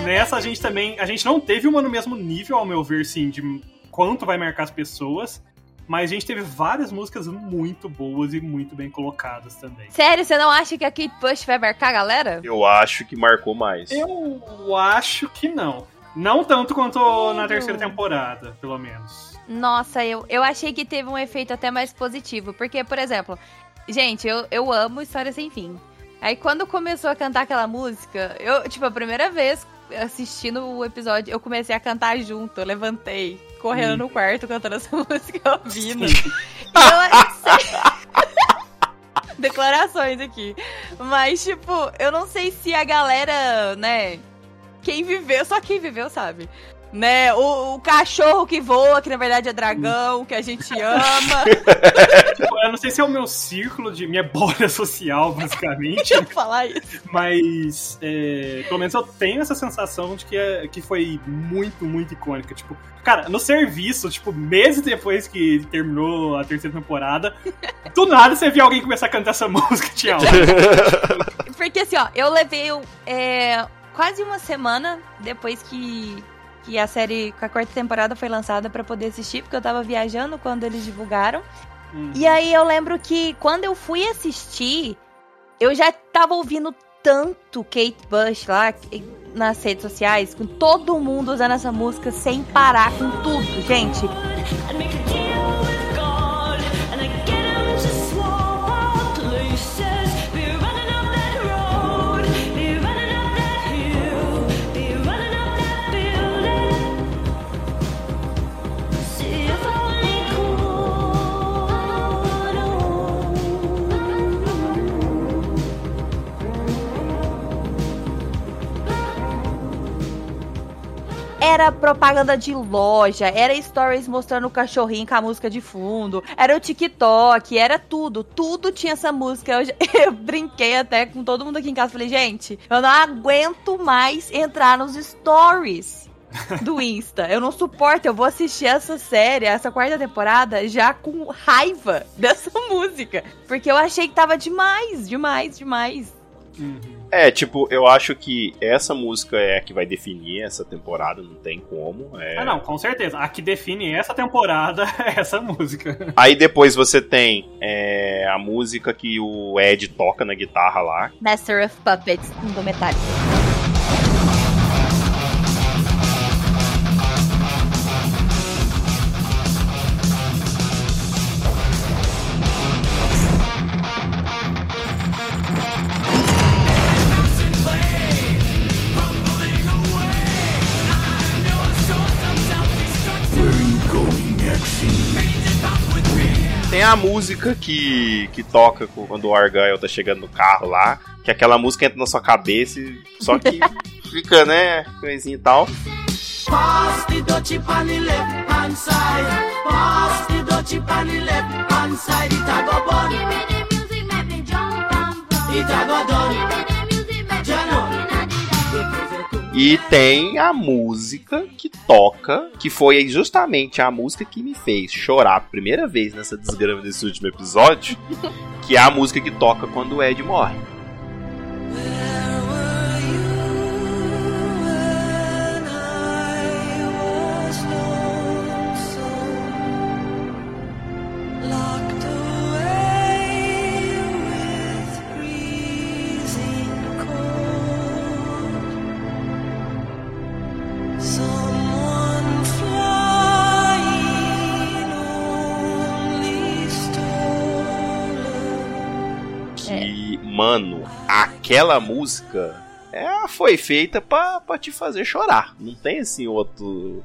Nessa a gente também. A gente não teve uma no mesmo nível, ao meu ver, sim, de quanto vai marcar as pessoas. Mas a gente teve várias músicas muito boas e muito bem colocadas também. Sério, você não acha que a Kate Bush vai marcar a galera? Eu acho que marcou mais. Eu acho que não. Não tanto quanto na terceira temporada, pelo menos. Nossa, eu, eu achei que teve um efeito até mais positivo. Porque, por exemplo, gente, eu, eu amo História Sem Fim. Aí quando começou a cantar aquela música, eu, tipo, a primeira vez assistindo o episódio, eu comecei a cantar junto, eu levantei, correndo hum. no quarto, cantando essa música ouvindo. eu, Declarações aqui. Mas, tipo, eu não sei se a galera, né? Quem viveu, só quem viveu sabe né? O, o, cachorro que voa, que na verdade é dragão, que a gente ama. eu não sei se é o meu círculo de minha bolha social, basicamente. eu falar isso. Mas é, pelo menos eu tenho essa sensação de que, é, que foi muito, muito icônica. Tipo, cara, no serviço, tipo, meses depois que terminou a terceira temporada, do nada você via alguém começar a cantar essa música, tinha Porque assim, ó, eu levei é, quase uma semana depois que que a série, a quarta temporada foi lançada para poder assistir, porque eu tava viajando quando eles divulgaram. Uhum. E aí eu lembro que quando eu fui assistir, eu já tava ouvindo tanto Kate Bush lá nas redes sociais, com todo mundo usando essa música sem parar com tudo, gente. Era propaganda de loja, era stories mostrando o cachorrinho com a música de fundo, era o TikTok, era tudo. Tudo tinha essa música. Eu, eu brinquei até com todo mundo aqui em casa. Falei, gente, eu não aguento mais entrar nos stories do Insta. Eu não suporto, eu vou assistir essa série, essa quarta temporada, já com raiva dessa música. Porque eu achei que tava demais, demais, demais. Uhum. É, tipo, eu acho que essa música é a que vai definir essa temporada, não tem como. É... Ah, não, com certeza. A que define essa temporada é essa música. Aí depois você tem é, a música que o Ed toca na guitarra lá. Master of Puppets, do Metallica. Tem a música que, que toca quando o Argyle tá chegando no carro lá, que aquela música entra na sua cabeça, só que fica, né, coisinha e tal. Left hand side. Left hand side. It a go bun. It a go done. E tem a música que toca, que foi justamente a música que me fez chorar a primeira vez nessa desgrama desse último episódio, que é a música que toca quando o Ed morre. Aquela música é, foi feita pra, te fazer chorar. Não tem assim outro.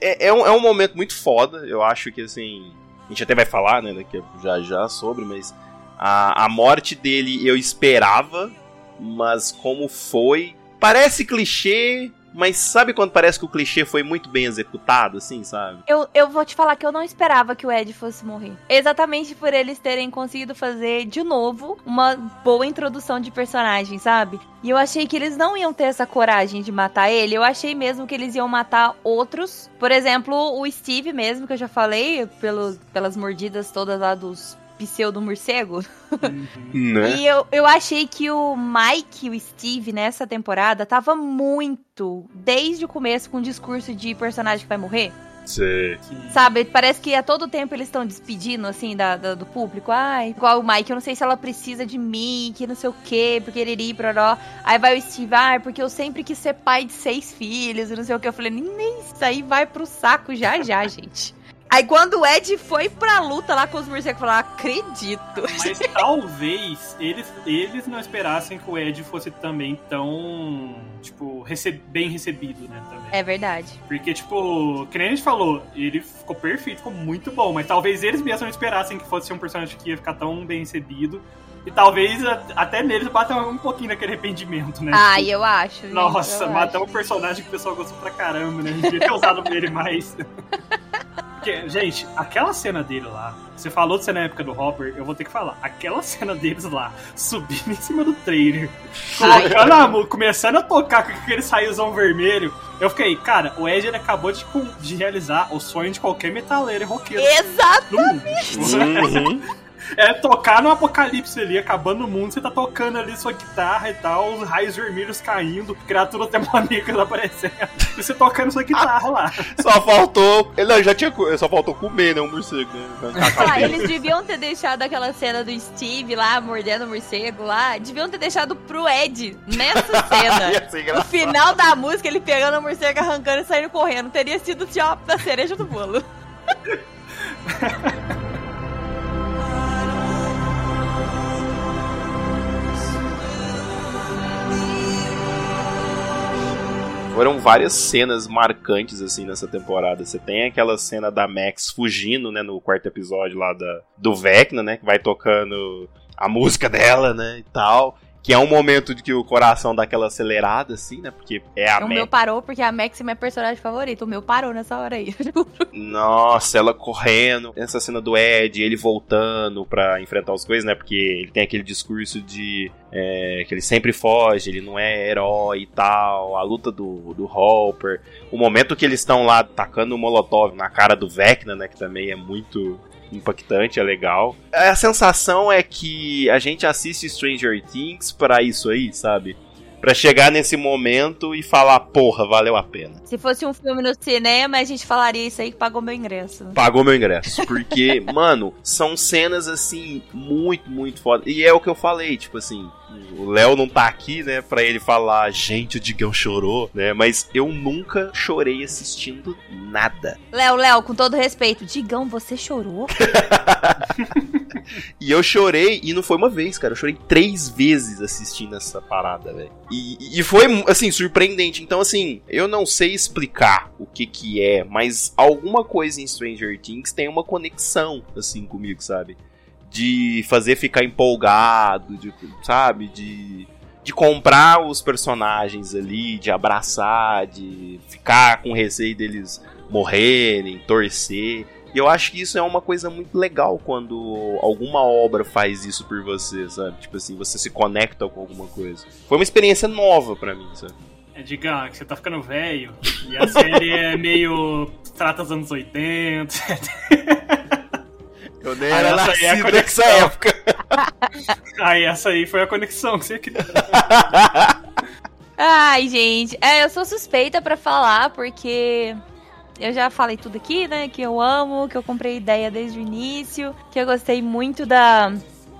É, é, um, é um momento muito foda. Eu acho que assim. A gente até vai falar, né, daqui já já sobre, mas a, a morte dele eu esperava, mas como foi. Parece clichê, Mas sabe quando parece que o clichê foi muito bem executado, assim, sabe? Eu, eu vou te falar que eu não esperava que o Ed fosse morrer. Exatamente por eles terem conseguido fazer, de novo, uma boa introdução de personagem, sabe? E eu achei que eles não iam ter essa coragem de matar ele. Eu achei mesmo que eles iam matar outros. Por exemplo, o Steve mesmo, que eu já falei, pelo, pelas mordidas todas lá dos pseudo morcego. Uhum. né? E eu, eu achei que o Mike e o Steve nessa temporada tava muito, desde o começo, com o discurso de personagem que vai morrer. Sei. Sabe, parece que a todo tempo eles estão despedindo, assim, da, da- do público. Ai, igual o Mike, eu não sei se ela precisa de mim, que não sei o quê, porque ele iria proró. Aí vai o Steve, ai, porque eu sempre quis ser pai de seis filhos, e não sei o que. Eu falei, nem isso aí vai pro saco já já, gente. Aí quando o Ed foi pra luta lá com os morcegos, "Ah, acredito. Mas talvez eles, eles não esperassem que o Ed fosse também tão, tipo, rece- bem recebido, né, também. É verdade. Porque, tipo, que nem a gente falou, ele ficou perfeito, ficou muito bom, mas talvez eles mesmos não esperassem que fosse um personagem que ia ficar tão bem recebido. E talvez até neles bata um pouquinho daquele arrependimento, né? Tipo, eu acho. gente, Nossa, eu matar acho. um personagem que o pessoal gostou pra caramba, né? A gente devia ter usado ele mais. Porque, gente, aquela cena dele lá, você falou de ser na época do Hopper, eu vou ter que falar. Aquela cena deles lá, subindo em cima do trailer, colocando a mu- começando a tocar com aquele saiozão vermelho, eu fiquei, cara, o Ed ele acabou de, de realizar o sonho de qualquer metaleiro e roqueiro. Exatamente! mundo. É tocar no apocalipse ali, acabando o mundo, você tá tocando ali sua guitarra e tal, os raios vermelhos caindo, criaturas demoníacas aparecendo, e você tocando sua guitarra lá. Só faltou. Ele não, já tinha. Só faltou comer, né? Um morcego, né? Ah, eles deviam ter deixado aquela cena do Steve lá, mordendo o morcego lá. Deviam ter deixado pro Ed nessa Ia ser cena. no final da música, ele pegando o morcego, arrancando e saindo correndo. Teria sido o da cereja do bolo. Foram várias cenas marcantes, assim, nessa temporada. Você tem aquela cena da Max fugindo, né, no quarto episódio lá da, do Vecna, né, que vai tocando a música dela, né, e tal. Que é um momento de que o coração dá aquela acelerada, assim, né, porque é a o Max. meu parou porque a Max é minha personagem favorita. O meu parou nessa hora aí. Nossa, ela correndo. Essa cena do Ed, ele voltando pra enfrentar as coisas, né? Porque ele tem aquele discurso de é, que ele sempre foge, ele não é herói e tal. A luta do, do Hopper. O momento que eles estão lá tacando o Molotov na cara do Vecna, né? Que também é muito impactante, é legal. A sensação é que a gente assiste Stranger Things pra isso aí, sabe? Pra chegar nesse momento e falar, porra, valeu a pena. Se fosse um filme no cinema, a gente falaria isso aí que pagou meu ingresso. pagou meu ingresso. Porque, mano, são cenas assim, muito, muito foda. E é o que eu falei, tipo assim. O Léo não tá aqui, né, pra ele falar, gente, o Digão chorou, né? Mas eu nunca chorei assistindo nada. Léo, Léo, com todo respeito, Digão, você chorou? E eu chorei, e não foi uma vez, cara. Eu chorei três vezes assistindo essa parada, velho. E, e foi, assim, surpreendente. Então, assim, eu não sei explicar o que que é, mas alguma coisa em Stranger Things tem uma conexão, assim, comigo, sabe? De fazer ficar empolgado, de, sabe? De, de comprar os personagens ali, de abraçar, de ficar com receio deles morrerem, torcer. E eu acho que isso é uma coisa muito legal quando alguma obra faz isso por você, sabe? Tipo assim, você se conecta com alguma coisa. Foi uma experiência nova pra mim, sabe? É, diga que você tá ficando velho, e a série é meio. trata os anos 80. Eu nem Ah, era essa aí é a nascido conexão. nessa época. Aí essa aí foi a conexão que você queria. Ai, gente, é, eu sou suspeita pra falar porque eu já falei tudo aqui, né? Que eu amo, que eu comprei ideia desde o início, que eu gostei muito da,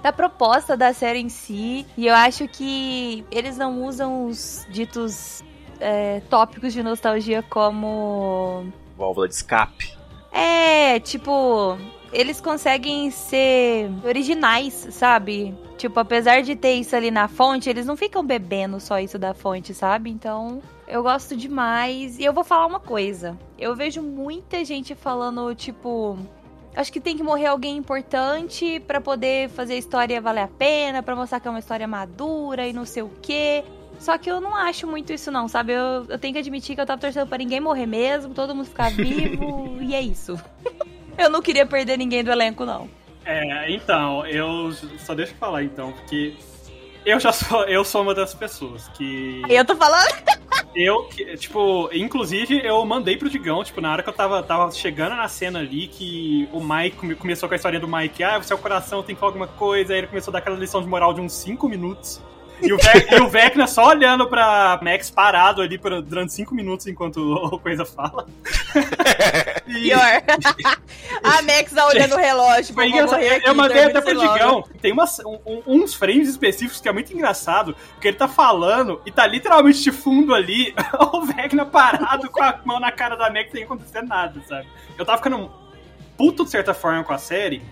da proposta da série em si. E eu acho que eles não usam os ditos é, tópicos de nostalgia como. Válvula de escape. É, tipo, eles conseguem ser originais, sabe? Tipo, apesar de ter isso ali na fonte, eles não ficam bebendo só isso da fonte, sabe? Então, eu gosto demais. E eu vou falar uma coisa. Eu vejo muita gente falando, tipo, acho que tem que morrer alguém importante pra poder fazer a história valer a pena, pra mostrar que é uma história madura e não sei o quê. Só que eu não acho muito isso, não, sabe? Eu, eu tenho que admitir que eu tava torcendo pra ninguém morrer mesmo, todo mundo ficar vivo, e é isso. eu não queria perder ninguém do elenco, não. É, então, eu só deixa eu falar então, porque eu já sou, eu sou uma das pessoas que. Eu tô falando? Eu, tipo, inclusive eu mandei pro Digão, tipo, na hora que eu tava, tava chegando na cena ali, que o Mike começou com a história do Mike, ah, o seu coração tem que falar alguma coisa, aí ele começou a dar aquela lição de moral de uns 5 minutos. E o, Vec, e o Vecna só olhando pra Max parado ali por, durante cinco minutos enquanto o Coisa fala. e... Pior. a Max tá olhando o relógio. Foi engraçado. Eu, eu mandei até pro Digão. Tem umas, um, uns frames específicos que é muito engraçado, porque ele tá falando e tá literalmente de fundo ali o Vecna parado com a mão na cara da Max sem acontecer nada, sabe? Eu tava ficando puto de certa forma com a série,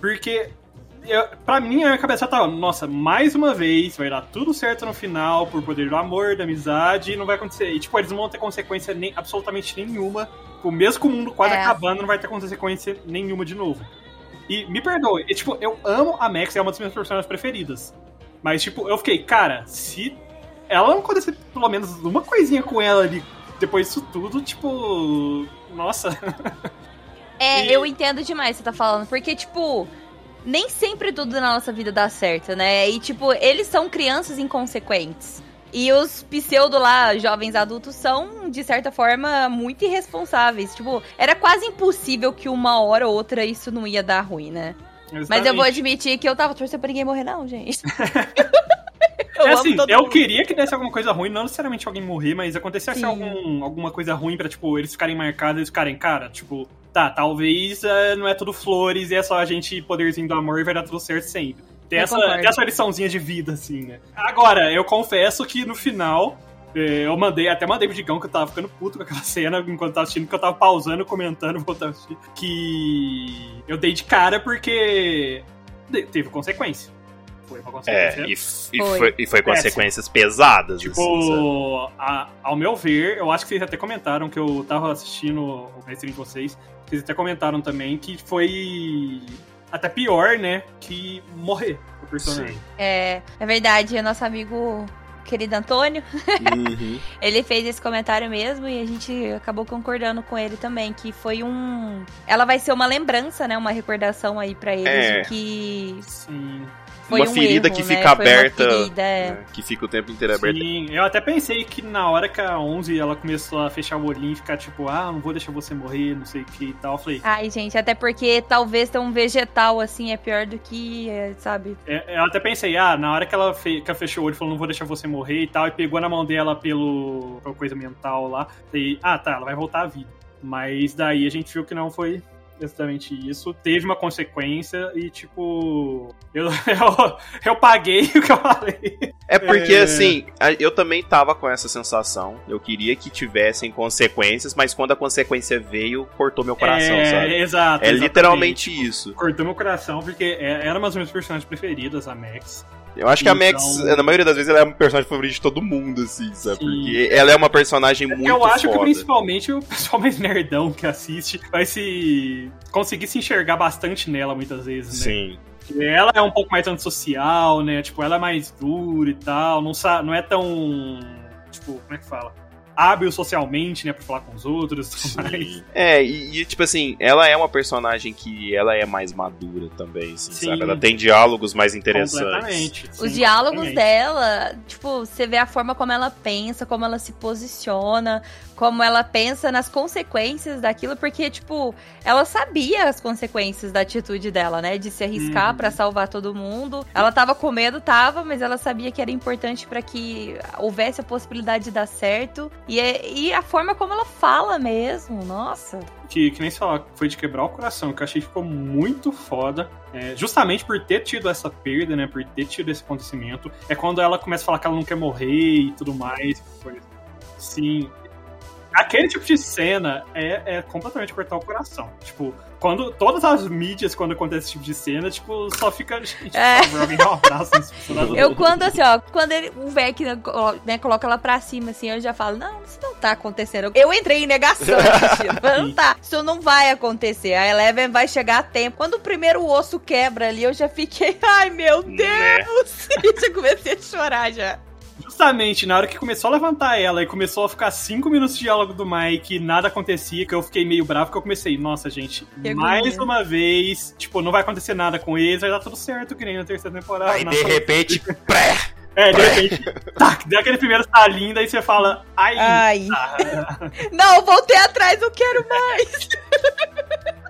porque eu, pra mim, a minha cabeça tava, nossa, mais uma vez, vai dar tudo certo no final, por poder do amor, da amizade, e não vai acontecer. E, tipo, eles não vão ter consequência nem, absolutamente nenhuma. Tipo, mesmo com o mundo quase é. acabando, não vai ter consequência nenhuma de novo. E me perdoe, e, tipo, eu amo a Max, é uma das minhas personagens preferidas. Mas, tipo, eu fiquei, cara, se ela não acontecer pelo menos uma coisinha com ela ali depois disso tudo, tipo. Nossa. É, e... eu entendo demais o que você tá falando, porque, tipo nem sempre tudo na nossa vida dá certo, né? E, tipo, eles são crianças inconsequentes. E os pseudo lá, jovens adultos, são, de certa forma, muito irresponsáveis. Tipo, era quase impossível que uma hora ou outra isso não ia dar ruim, né? Exatamente. Mas eu vou admitir que eu tava torcendo pra ninguém morrer, não, gente. eu é assim, eu mundo. queria que desse alguma coisa ruim, não necessariamente alguém morrer, mas acontecesse algum, alguma coisa ruim pra, tipo, eles ficarem marcados e ficarem, cara, tipo, tá, talvez uh, não é tudo flores e é só a gente poderzinho do amor e vai dar tudo certo sempre. Tem essa, tem essa liçãozinha de vida, assim, né? Agora, eu confesso que no final, eh, eu mandei, até mandei pro Digão que eu tava ficando puto com aquela cena enquanto tava assistindo, que eu tava pausando, comentando, voltando que eu dei de cara porque teve consequência. Foi uma consequência. É, e, e foi. foi, e foi consequências pesadas. Tipo, assim, a, ao meu ver, eu acho que vocês até comentaram que eu tava assistindo o mestre de vocês, vocês até comentaram também que foi até pior, né, que morrer o personagem. Sim. É, é verdade, o nosso amigo querido Antônio, uhum. ele fez esse comentário mesmo e a gente acabou concordando com ele também, que foi um... Ela vai ser uma lembrança, né, uma recordação aí para eles é. de que... Sim foi uma um ferida erro, que né? fica aberta, ferida, é. né? que fica o tempo inteiro aberta. Sim, eu até pensei que na hora que a 11 ela começou a fechar o olhinho e ficar tipo, ah, não vou deixar você morrer, não sei o que e tal, eu falei... Ai, gente, até porque talvez ter um vegetal assim é pior do que, é, sabe? É, eu até pensei, ah, na hora que ela, fe que ela fechou o olho e falou, não vou deixar você morrer e tal, e pegou na mão dela pelo, pela coisa mental lá, falei, ah, tá, ela vai voltar à vida. Mas daí a gente viu que não foi exatamente isso. Teve uma consequência e, tipo, eu, eu, eu paguei o que eu falei. É porque, é... assim, eu também tava com essa sensação. Eu queria que tivessem consequências, mas quando a consequência veio, cortou meu coração, é, sabe? Exato. É exatamente. literalmente isso. Cortou meu coração, porque é, era uma das minhas personagens preferidas, a Max. Eu acho que a Max, então- na maioria das vezes, ela é uma personagem favorita de todo mundo, assim, sabe? Sim. Porque ela é uma personagem muito Eu acho foda. que principalmente o pessoal mais nerdão que assiste vai se conseguir se enxergar bastante nela muitas vezes, né? Sim. Ela é um pouco mais antissocial, né? Tipo, ela é mais dura e tal, não, sabe, não é tão. Tipo, como é que fala? Hábil socialmente, né, pra falar com os outros. É, e, e, tipo assim, ela é uma personagem que ela é mais madura também, assim, Sim. sabe? Ela tem diálogos mais interessantes. Sim, Os diálogos dela, tipo, você vê a forma como ela pensa, como ela se posiciona, como ela pensa nas consequências daquilo, porque, tipo, ela sabia as consequências da atitude dela, né? De se arriscar uhum. para salvar todo mundo. Ela tava com medo, tava, mas ela sabia que era importante para que houvesse a possibilidade de dar certo. E, é, e a forma como ela fala mesmo, nossa. Que, que nem se fala, foi de quebrar o coração, que eu achei que ficou muito foda. É, justamente por ter tido essa perda, né? Por ter tido esse acontecimento. É quando ela começa a falar que ela não quer morrer e tudo mais. Sim, aquele tipo de cena é, é completamente cortar o coração. Tipo, quando todas as mídias, quando acontece esse tipo de cena, tipo, só fica. Gente, é. alguém dá um abraço Eu, quando assim, ó, quando ele, o Vec né, coloca ela pra cima, assim, eu já falo, não, isso não tá acontecendo. Eu entrei em negação, não tá, isso não vai acontecer. A Eleven vai chegar a tempo. Quando o primeiro osso quebra ali, eu já fiquei, ai meu né? Deus! Né? já comecei a chorar já. Justamente na hora que começou a levantar ela e começou a ficar cinco minutos de diálogo do Mike e nada acontecia, que eu fiquei meio bravo, que eu comecei, nossa, gente, Que mais agonia. uma vez, tipo, não vai acontecer nada com eles, vai dar tudo certo, que nem na terceira temporada. Aí de repente, pré! É, de repente, tac, deu aquele primeiro salinho, daí você fala, ai, Ai. tá. Não, voltei atrás, não quero mais.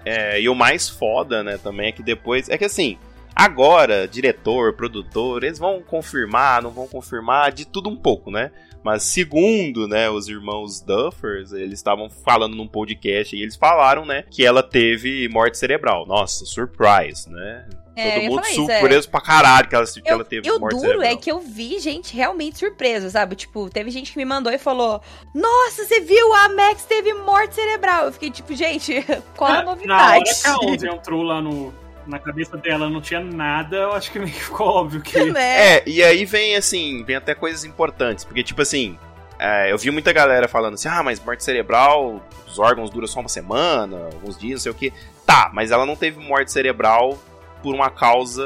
É, e o mais foda, né, também é que depois. É que assim, agora, diretor, produtor, eles vão confirmar, não vão confirmar, de tudo um pouco, né? Mas segundo, né, os irmãos Duffers, eles estavam falando num podcast e eles falaram, né, que ela teve morte cerebral. Nossa, surprise, né? É, Todo mundo isso, é. surpreso pra caralho que ela, que Eu, ela teve eu morte duro cerebral. é que eu vi gente realmente surpresa, sabe? Tipo, teve gente que me mandou e falou: Nossa, você viu? A Max teve morte cerebral. Eu fiquei tipo, gente, qual a Na hora novidade? que a Onze entrou lá no, na cabeça dela, não tinha nada, eu acho que meio que ficou óbvio que... né? É, e aí vem assim, vem até coisas importantes, porque tipo assim, é, eu vi muita galera falando assim, ah, mas morte cerebral, os órgãos duram só uma semana, alguns dias, não sei o que. Tá, mas ela não teve morte cerebral por uma causa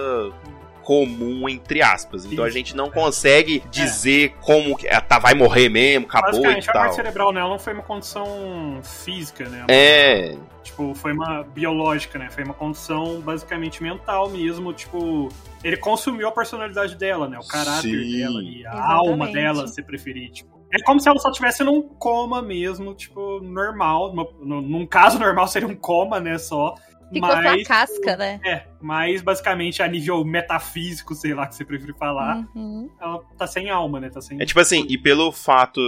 comum, entre aspas. Então a gente não consegue dizer como que. ah, Tá, vai morrer mesmo, acabou e Basicamente, a tal. morte cerebral nela não foi uma condição física, né? É, Tipo, foi uma biológica, né? Foi uma condição basicamente mental mesmo, tipo... Ele consumiu a personalidade dela, né? O caráter Sim. dela e a Exatamente. alma dela, se preferir, tipo... É como se ela só estivesse num coma mesmo, tipo, normal. Num caso normal seria um coma, né, só. Ficou mas, sua casca, né? É, mas basicamente a nível metafísico, sei lá, que você prefere falar, Uhum. ela tá sem alma, né? Tá sem... É tipo assim, e pelo fato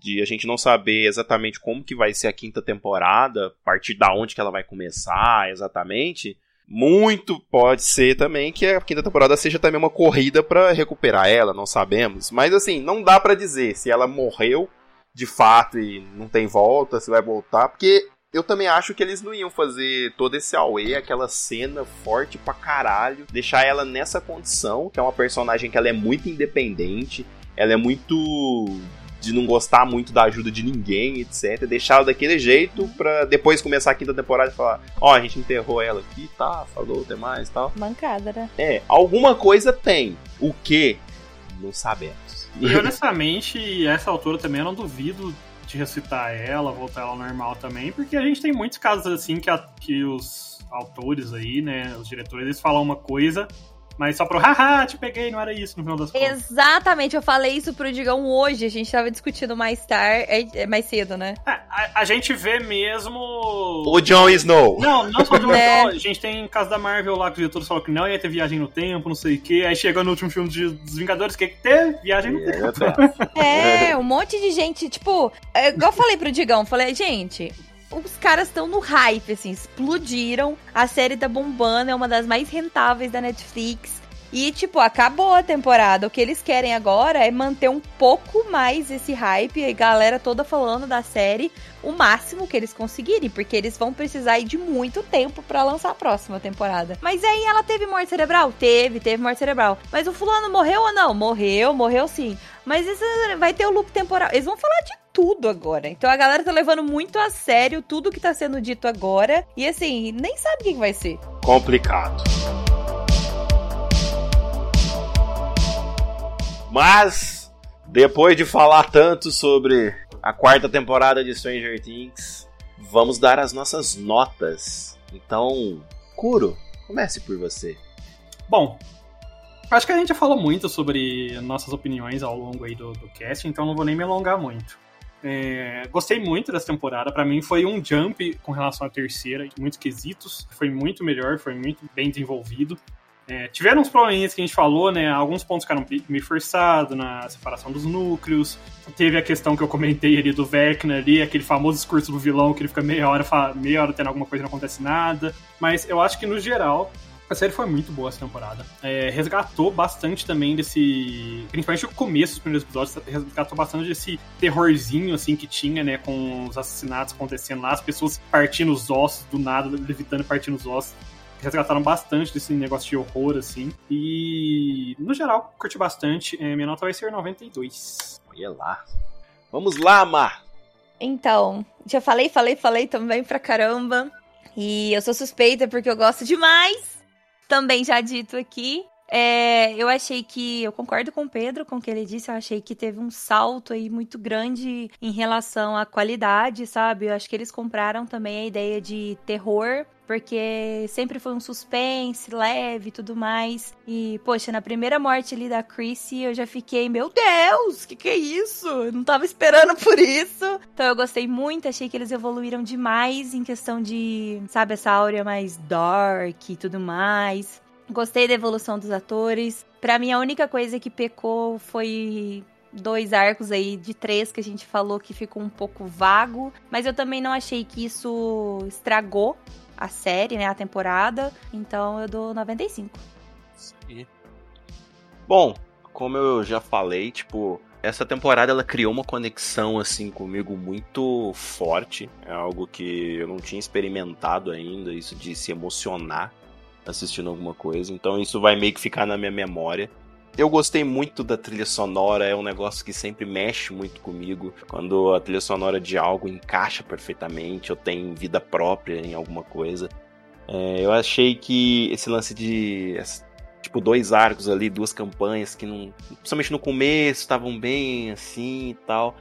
de a gente não saber exatamente como que vai ser a quinta temporada, a partir da onde que ela vai começar exatamente, muito pode ser também que a quinta temporada seja também uma corrida pra recuperar ela, não sabemos. Mas assim, não dá pra dizer se ela morreu de fato e não tem volta, se vai voltar, porque eu também acho que eles não iam fazer todo esse auê, aquela cena forte pra caralho, deixar ela nessa condição, que é uma personagem que ela é muito independente, ela é muito de não gostar muito da ajuda de ninguém, etc. Deixar ela daquele jeito pra depois começar a quinta temporada e falar, ó, a gente enterrou ela aqui, tá, falou, até mais e tal. Mancada, né? É, alguma coisa tem. O que? Não sabemos. E honestamente, a essa altura também eu não duvido de ressuscitar ela, voltar ela ao normal também, porque a gente tem muitos casos assim que, a- que os autores aí, né, os diretores, eles falam uma coisa, mas só pro haha, te peguei, não era isso no final das contas. Exatamente, eu falei isso pro Digão hoje. A gente tava discutindo mais tarde, é, é mais cedo, né? É, a, a gente vê mesmo. O Jon Snow. Não, não só o Jon? Snow. A gente tem caso da Marvel lá que os diretores falaram que não ia ter viagem no tempo, não sei o quê. Aí chegou no último filme de- dos Vingadores, que que teve viagem no tempo. É, um monte de gente, tipo, é, igual eu falei pro Digão, falei, gente, os caras estão no hype, assim, explodiram, a série tá bombando, é uma das mais rentáveis da Netflix. E, tipo, acabou a temporada. O que eles querem agora é manter um pouco mais esse hype, a galera toda falando da série, o máximo que eles conseguirem, porque eles vão precisar de muito tempo pra lançar a próxima temporada. Mas aí ela teve morte cerebral? Teve, teve morte cerebral. Mas o fulano morreu ou não? Morreu, morreu sim. Mas isso vai ter o loop temporal. Eles vão falar de tudo agora. Então a galera tá levando muito a sério tudo que tá sendo dito agora. E assim, nem sabe o que que vai ser. Complicado. Mas, depois de falar tanto sobre a quarta temporada de Stranger Things, vamos dar as nossas notas. Então, Kuro, comece por você. Bom, acho que a gente já falou muito sobre nossas opiniões ao longo aí do, do cast, então não vou nem me alongar muito. É, gostei muito dessa temporada, pra mim foi um jump com relação à terceira, em muitos quesitos, foi muito melhor, foi muito bem desenvolvido. É, tiveram uns probleminhas que a gente falou, né? Alguns pontos ficaram meio forçados na separação dos núcleos. Teve a questão que eu comentei ali do Vecna ali, aquele famoso discurso do vilão que ele fica meia hora, meia hora tendo alguma coisa e não acontece nada. Mas eu acho que no geral a série foi muito boa essa temporada. É, resgatou bastante também desse. Principalmente o começo dos primeiros episódios, resgatou bastante desse terrorzinho assim que tinha, né? Com os assassinatos acontecendo lá, as pessoas partindo os ossos do nada, levitando e partindo os ossos. Resgataram bastante desse negócio de horror, assim. E, no geral, curti bastante. É, minha nota vai ser 92. Olha lá. Vamos lá, Mar. Então, já falei, falei, falei também pra caramba. E eu sou suspeita porque eu gosto demais. Também já dito aqui. É, eu achei que. Eu concordo com o Pedro, com o que ele disse. Eu achei que teve um salto aí muito grande em relação à qualidade, sabe? Eu acho que eles compraram também a ideia de terror porque sempre foi um suspense leve e tudo mais. E, poxa, na primeira morte ali da Chrissy, eu já fiquei, meu Deus, que que é isso? Eu não tava esperando por isso. Então eu gostei muito, achei que eles evoluíram demais em questão de, sabe, essa áurea mais dark e tudo mais. Gostei da evolução dos atores. Para mim, a única coisa que pecou foi dois arcos aí de três que a gente falou que ficou um pouco vago, mas eu também não achei que isso estragou a série, né, a temporada. Então eu dou 95. Sim. Bom, como eu já falei, tipo, essa temporada ela criou uma conexão assim comigo muito forte. É algo que eu não tinha experimentado ainda, isso de se emocionar assistindo alguma coisa. Então isso vai meio que ficar na minha memória. Eu gostei muito da trilha sonora, é um negócio que sempre mexe muito comigo. Quando a trilha sonora de algo encaixa perfeitamente, ou tem vida própria em alguma coisa. É, eu achei que esse lance de. Tipo, dois arcos ali, duas campanhas que não. Principalmente no começo, estavam bem assim e tal.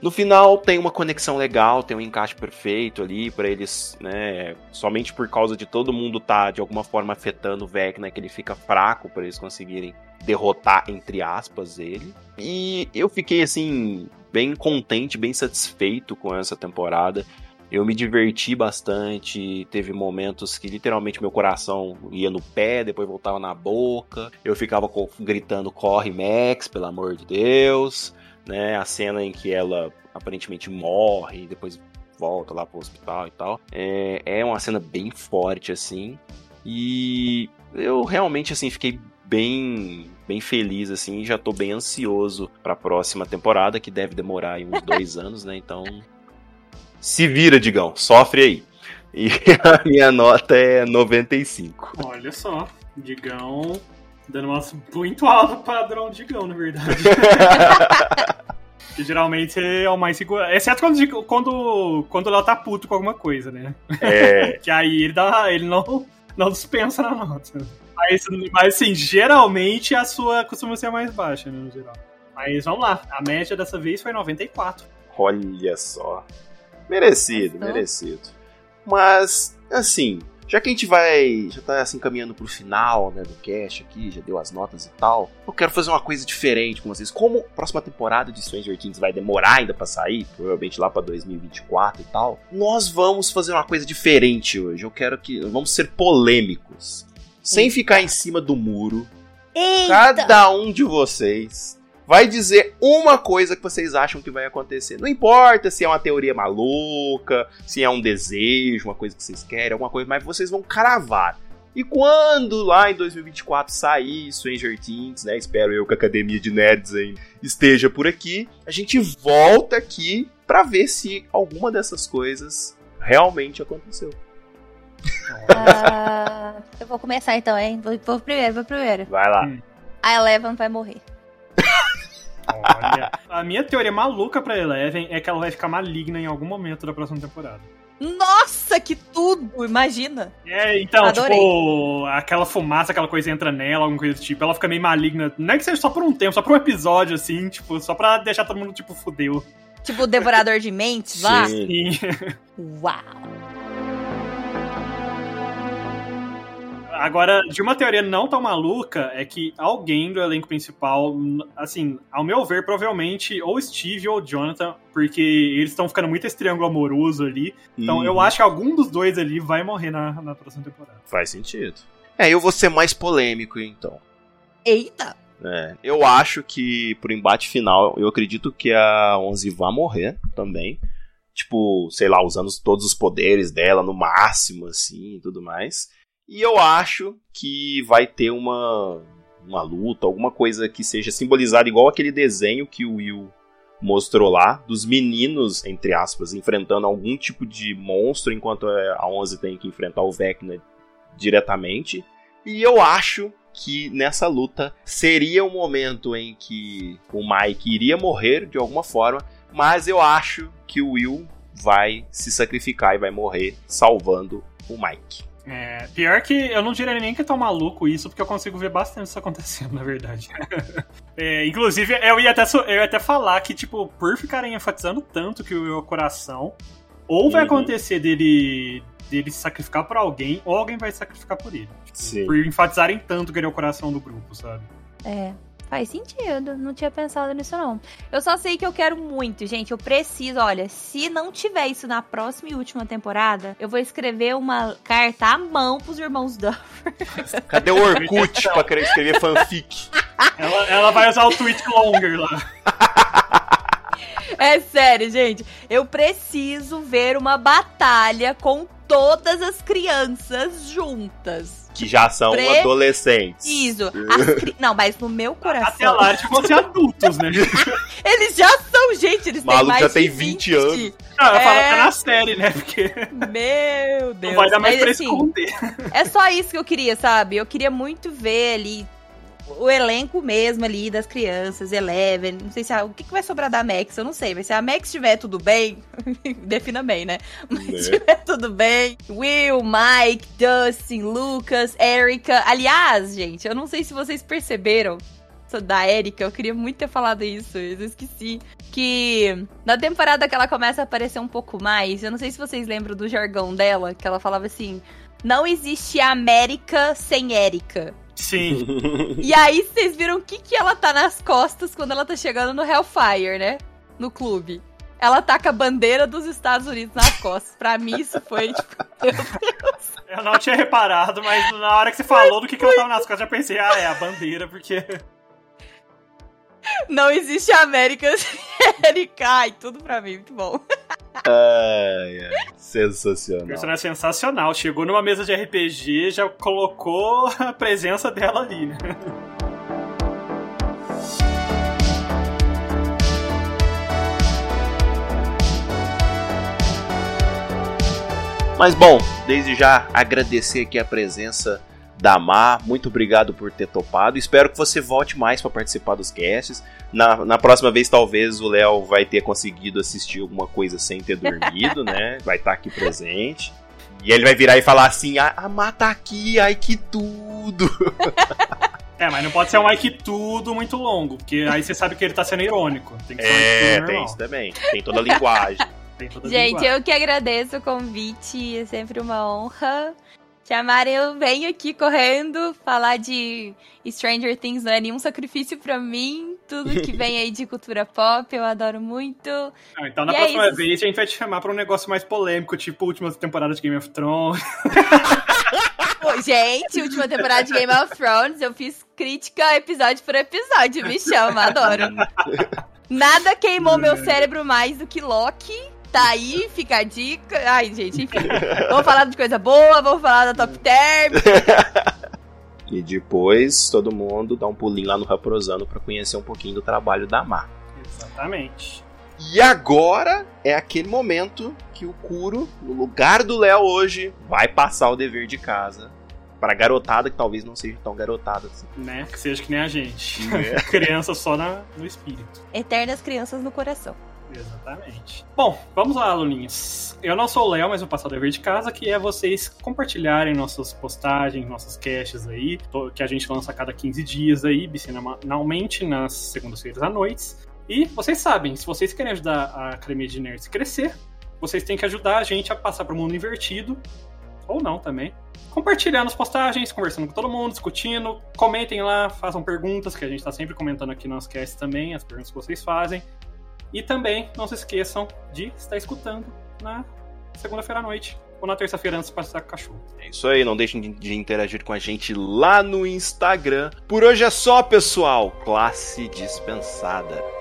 No final tem uma conexão legal, tem um encaixe perfeito ali para eles, né? Somente por causa de todo mundo tá de alguma forma afetando o Vecna que ele fica fraco para eles conseguirem derrotar entre aspas ele. E eu fiquei assim bem contente, bem satisfeito com essa temporada. Eu me diverti bastante, teve momentos que literalmente meu coração ia no pé, depois voltava na boca. Eu ficava gritando: "Corre, Max, pelo amor de Deus!" né? A cena em que ela aparentemente morre, depois volta lá pro hospital e tal. É, é uma cena bem forte, assim. E eu realmente, assim, fiquei bem bem feliz assim já tô bem ansioso para a próxima temporada que deve demorar uns dois anos né então se vira Digão sofre aí e a minha nota é 95 olha só Digão dando uma muito alto padrão Digão na verdade Que geralmente é o mais seguro. Exceto quando, quando, quando ela tá puto com alguma coisa, né? É. que aí ele, dá, ele não, não dispensa na nota. Mas, mas assim, geralmente a sua costuma ser a mais baixa, né, no geral. Mas vamos lá, a média dessa vez foi 94. Olha só. Merecido, merecido. Mas, assim, já que a gente vai. Já tá assim caminhando pro final né, do cast aqui, já deu as notas e tal. Eu quero fazer uma coisa diferente com vocês. Como a próxima temporada de Stranger Things vai demorar ainda pra sair, provavelmente lá pra 2024 e tal, nós vamos fazer uma coisa diferente hoje. Eu quero que. Vamos ser polêmicos. Sem ficar em cima do muro. Eita. Cada um de vocês vai dizer uma coisa que vocês acham que vai acontecer. Não importa se é uma teoria maluca, se é um desejo, uma coisa que vocês querem, alguma coisa, mas vocês vão cravar. E quando lá em 2024 sair Stranger Things, né? Espero eu que a Academia de Nerds aí esteja por aqui. A gente volta aqui para ver se alguma dessas coisas realmente aconteceu. Uh, eu vou começar então, hein? Vou, vou primeiro, vou primeiro. Vai lá. A Eleven vai morrer. Olha, a minha teoria maluca pra Eleven é que ela vai ficar maligna em algum momento da próxima temporada. Nossa, que tudo! Imagina! É, então, Adorei. tipo, aquela fumaça, aquela coisa entra nela, alguma coisa do tipo, ela fica meio maligna. Não é que seja só por um tempo, só por um episódio, assim, tipo, só pra deixar todo mundo, tipo, fudeu. Tipo, o devorador de mentes lá? Sim. Uau! Agora, de uma teoria não tão maluca, é que alguém do elenco principal, assim, ao meu ver, provavelmente ou Steve ou Jonathan, porque eles estão ficando muito esse triângulo amoroso ali. Então eu uhum. acho que algum dos dois ali vai morrer na, na próxima temporada. Faz sentido. É, eu vou ser mais polêmico, então. Eita! É, eu acho que pro embate final, eu acredito que a Onze vai morrer também. Tipo, sei lá, usando todos os poderes dela no máximo, assim, e tudo mais. E eu acho que vai ter uma, uma luta, alguma coisa que seja simbolizada igual aquele desenho que o Will mostrou lá, dos meninos, entre aspas, enfrentando algum tipo de monstro, enquanto a Onze tem que enfrentar o Vecna diretamente. E eu acho que nessa luta seria o momento em que o Mike iria morrer de alguma forma, mas eu acho que o Will vai se sacrificar e vai morrer salvando o Mike. É, pior que eu não diria nem que tá maluco isso, porque eu consigo ver bastante isso acontecendo, na verdade. é, inclusive, eu ia, até, eu ia até falar que, tipo, por ficarem enfatizando tanto que o coração, ou vai uhum. acontecer dele, dele se sacrificar por alguém, ou alguém vai se sacrificar por ele. Tipo, por enfatizarem tanto que ele é o coração do grupo, sabe? É. Faz sentido, não tinha pensado nisso não. Eu só sei que eu quero muito, gente. Eu preciso, olha, se não tiver isso na próxima e última temporada, eu vou escrever uma carta à mão pros irmãos Duffer. Cadê o Orkut pra querer escrever fanfic? Ela, ela vai usar o tweet longer lá. É sério, gente. Eu preciso ver uma batalha com todas as crianças juntas que já são Pre... adolescentes. Isso. Cri... Não, mas no meu coração. Até lá, eles vão ser adultos, né? eles já são, gente. Eles Maluco têm mais já tem 20, 20 anos. Não, eu é... falo até na série, né? Porque. Meu Deus. Não vai dar mais mas, pra assim, esconder. É só isso que eu queria, sabe? Eu queria muito ver ali o elenco mesmo ali das crianças, Eleven, não sei se a, o que, que vai sobrar da Max, eu não sei, mas se a Max estiver tudo bem, defina bem, né? Mas estiver né? tudo bem, Will, Mike, Dustin, Lucas, Erika, aliás, gente, eu não sei se vocês perceberam, da Erika, eu queria muito ter falado isso, eu esqueci. Que na temporada que ela começa a aparecer um pouco mais, eu não sei se vocês lembram do jargão dela, que ela falava assim: não existe América sem Erika. Sim. E aí vocês viram o que, que ela tá nas costas quando ela tá chegando no Hellfire, né? No clube. Ela tá com a bandeira dos Estados Unidos nas costas. Pra mim, isso foi, tipo, meu Deus. Eu não tinha reparado, mas na hora que você falou do que, que ela tava nas costas, eu já pensei, ah, é a bandeira, porque. Não existe América América. Ai, tudo pra mim, muito bom. Ai, ai, sensacional. O personagem é sensacional. Chegou numa mesa de RPG, já colocou a presença dela ali, né? Mas bom, desde já agradecer aqui a presença Damar, muito obrigado por ter topado. Espero que você volte mais para participar dos casts. Na, na próxima vez, talvez o Léo vai ter conseguido assistir alguma coisa sem ter dormido, né? Vai estar tá aqui presente. E ele vai virar e falar assim: ah, a mata aqui, ai que tudo. É, mas não pode ser um ai que tudo muito longo, porque aí você sabe que ele tá sendo irônico. Tem que ser é, um tem isso também. Tem toda a linguagem. Toda a Gente, linguagem. eu que agradeço o convite, é sempre uma honra chamarem, eu venho aqui correndo falar de Stranger Things não é nenhum sacrifício para mim. Tudo que vem aí de cultura pop, eu adoro muito. Ah, então na e é próxima é vez a gente vai te chamar pra um negócio mais polêmico, tipo última temporada de Game of Thrones. gente, última temporada de Game of Thrones, eu fiz crítica episódio por episódio, me chama, adoro. Nada queimou meu cérebro mais do que Loki Tá aí, fica a dica. Ai, gente, enfim. vamos falar de coisa boa, vamos falar da top term. e depois todo mundo dá um pulinho lá no Raprosano para conhecer um pouquinho do trabalho da Mar. Exatamente. E agora é aquele momento que o Kuro, no lugar do Léo hoje, vai passar o dever de casa para garotada que talvez não seja tão garotada assim. Né? Que seja que nem a gente. É. Criança só na, no espírito. Eternas crianças no coração. Exatamente. Bom, vamos lá, aluninhos. Eu não sou o Léo, mas vou passar o dever de casa, que é vocês compartilharem nossas postagens, nossas caches aí, que a gente lança a cada 15 dias aí, bicenalmente, nas segundas-feiras à noite. E vocês sabem, se vocês querem ajudar a Academia de Nerds a crescer, vocês têm que ajudar a gente a passar para o mundo invertido, ou não também. Compartilhando as postagens, conversando com todo mundo, discutindo. Comentem lá, façam perguntas, que a gente está sempre comentando aqui nas casts também, as perguntas que vocês fazem. E também não se esqueçam de estar escutando na segunda-feira à noite ou na terça-feira antes de passar com o cachorro. É isso aí, não deixem de interagir com a gente lá no Instagram. Por hoje é só, pessoal. Classe dispensada.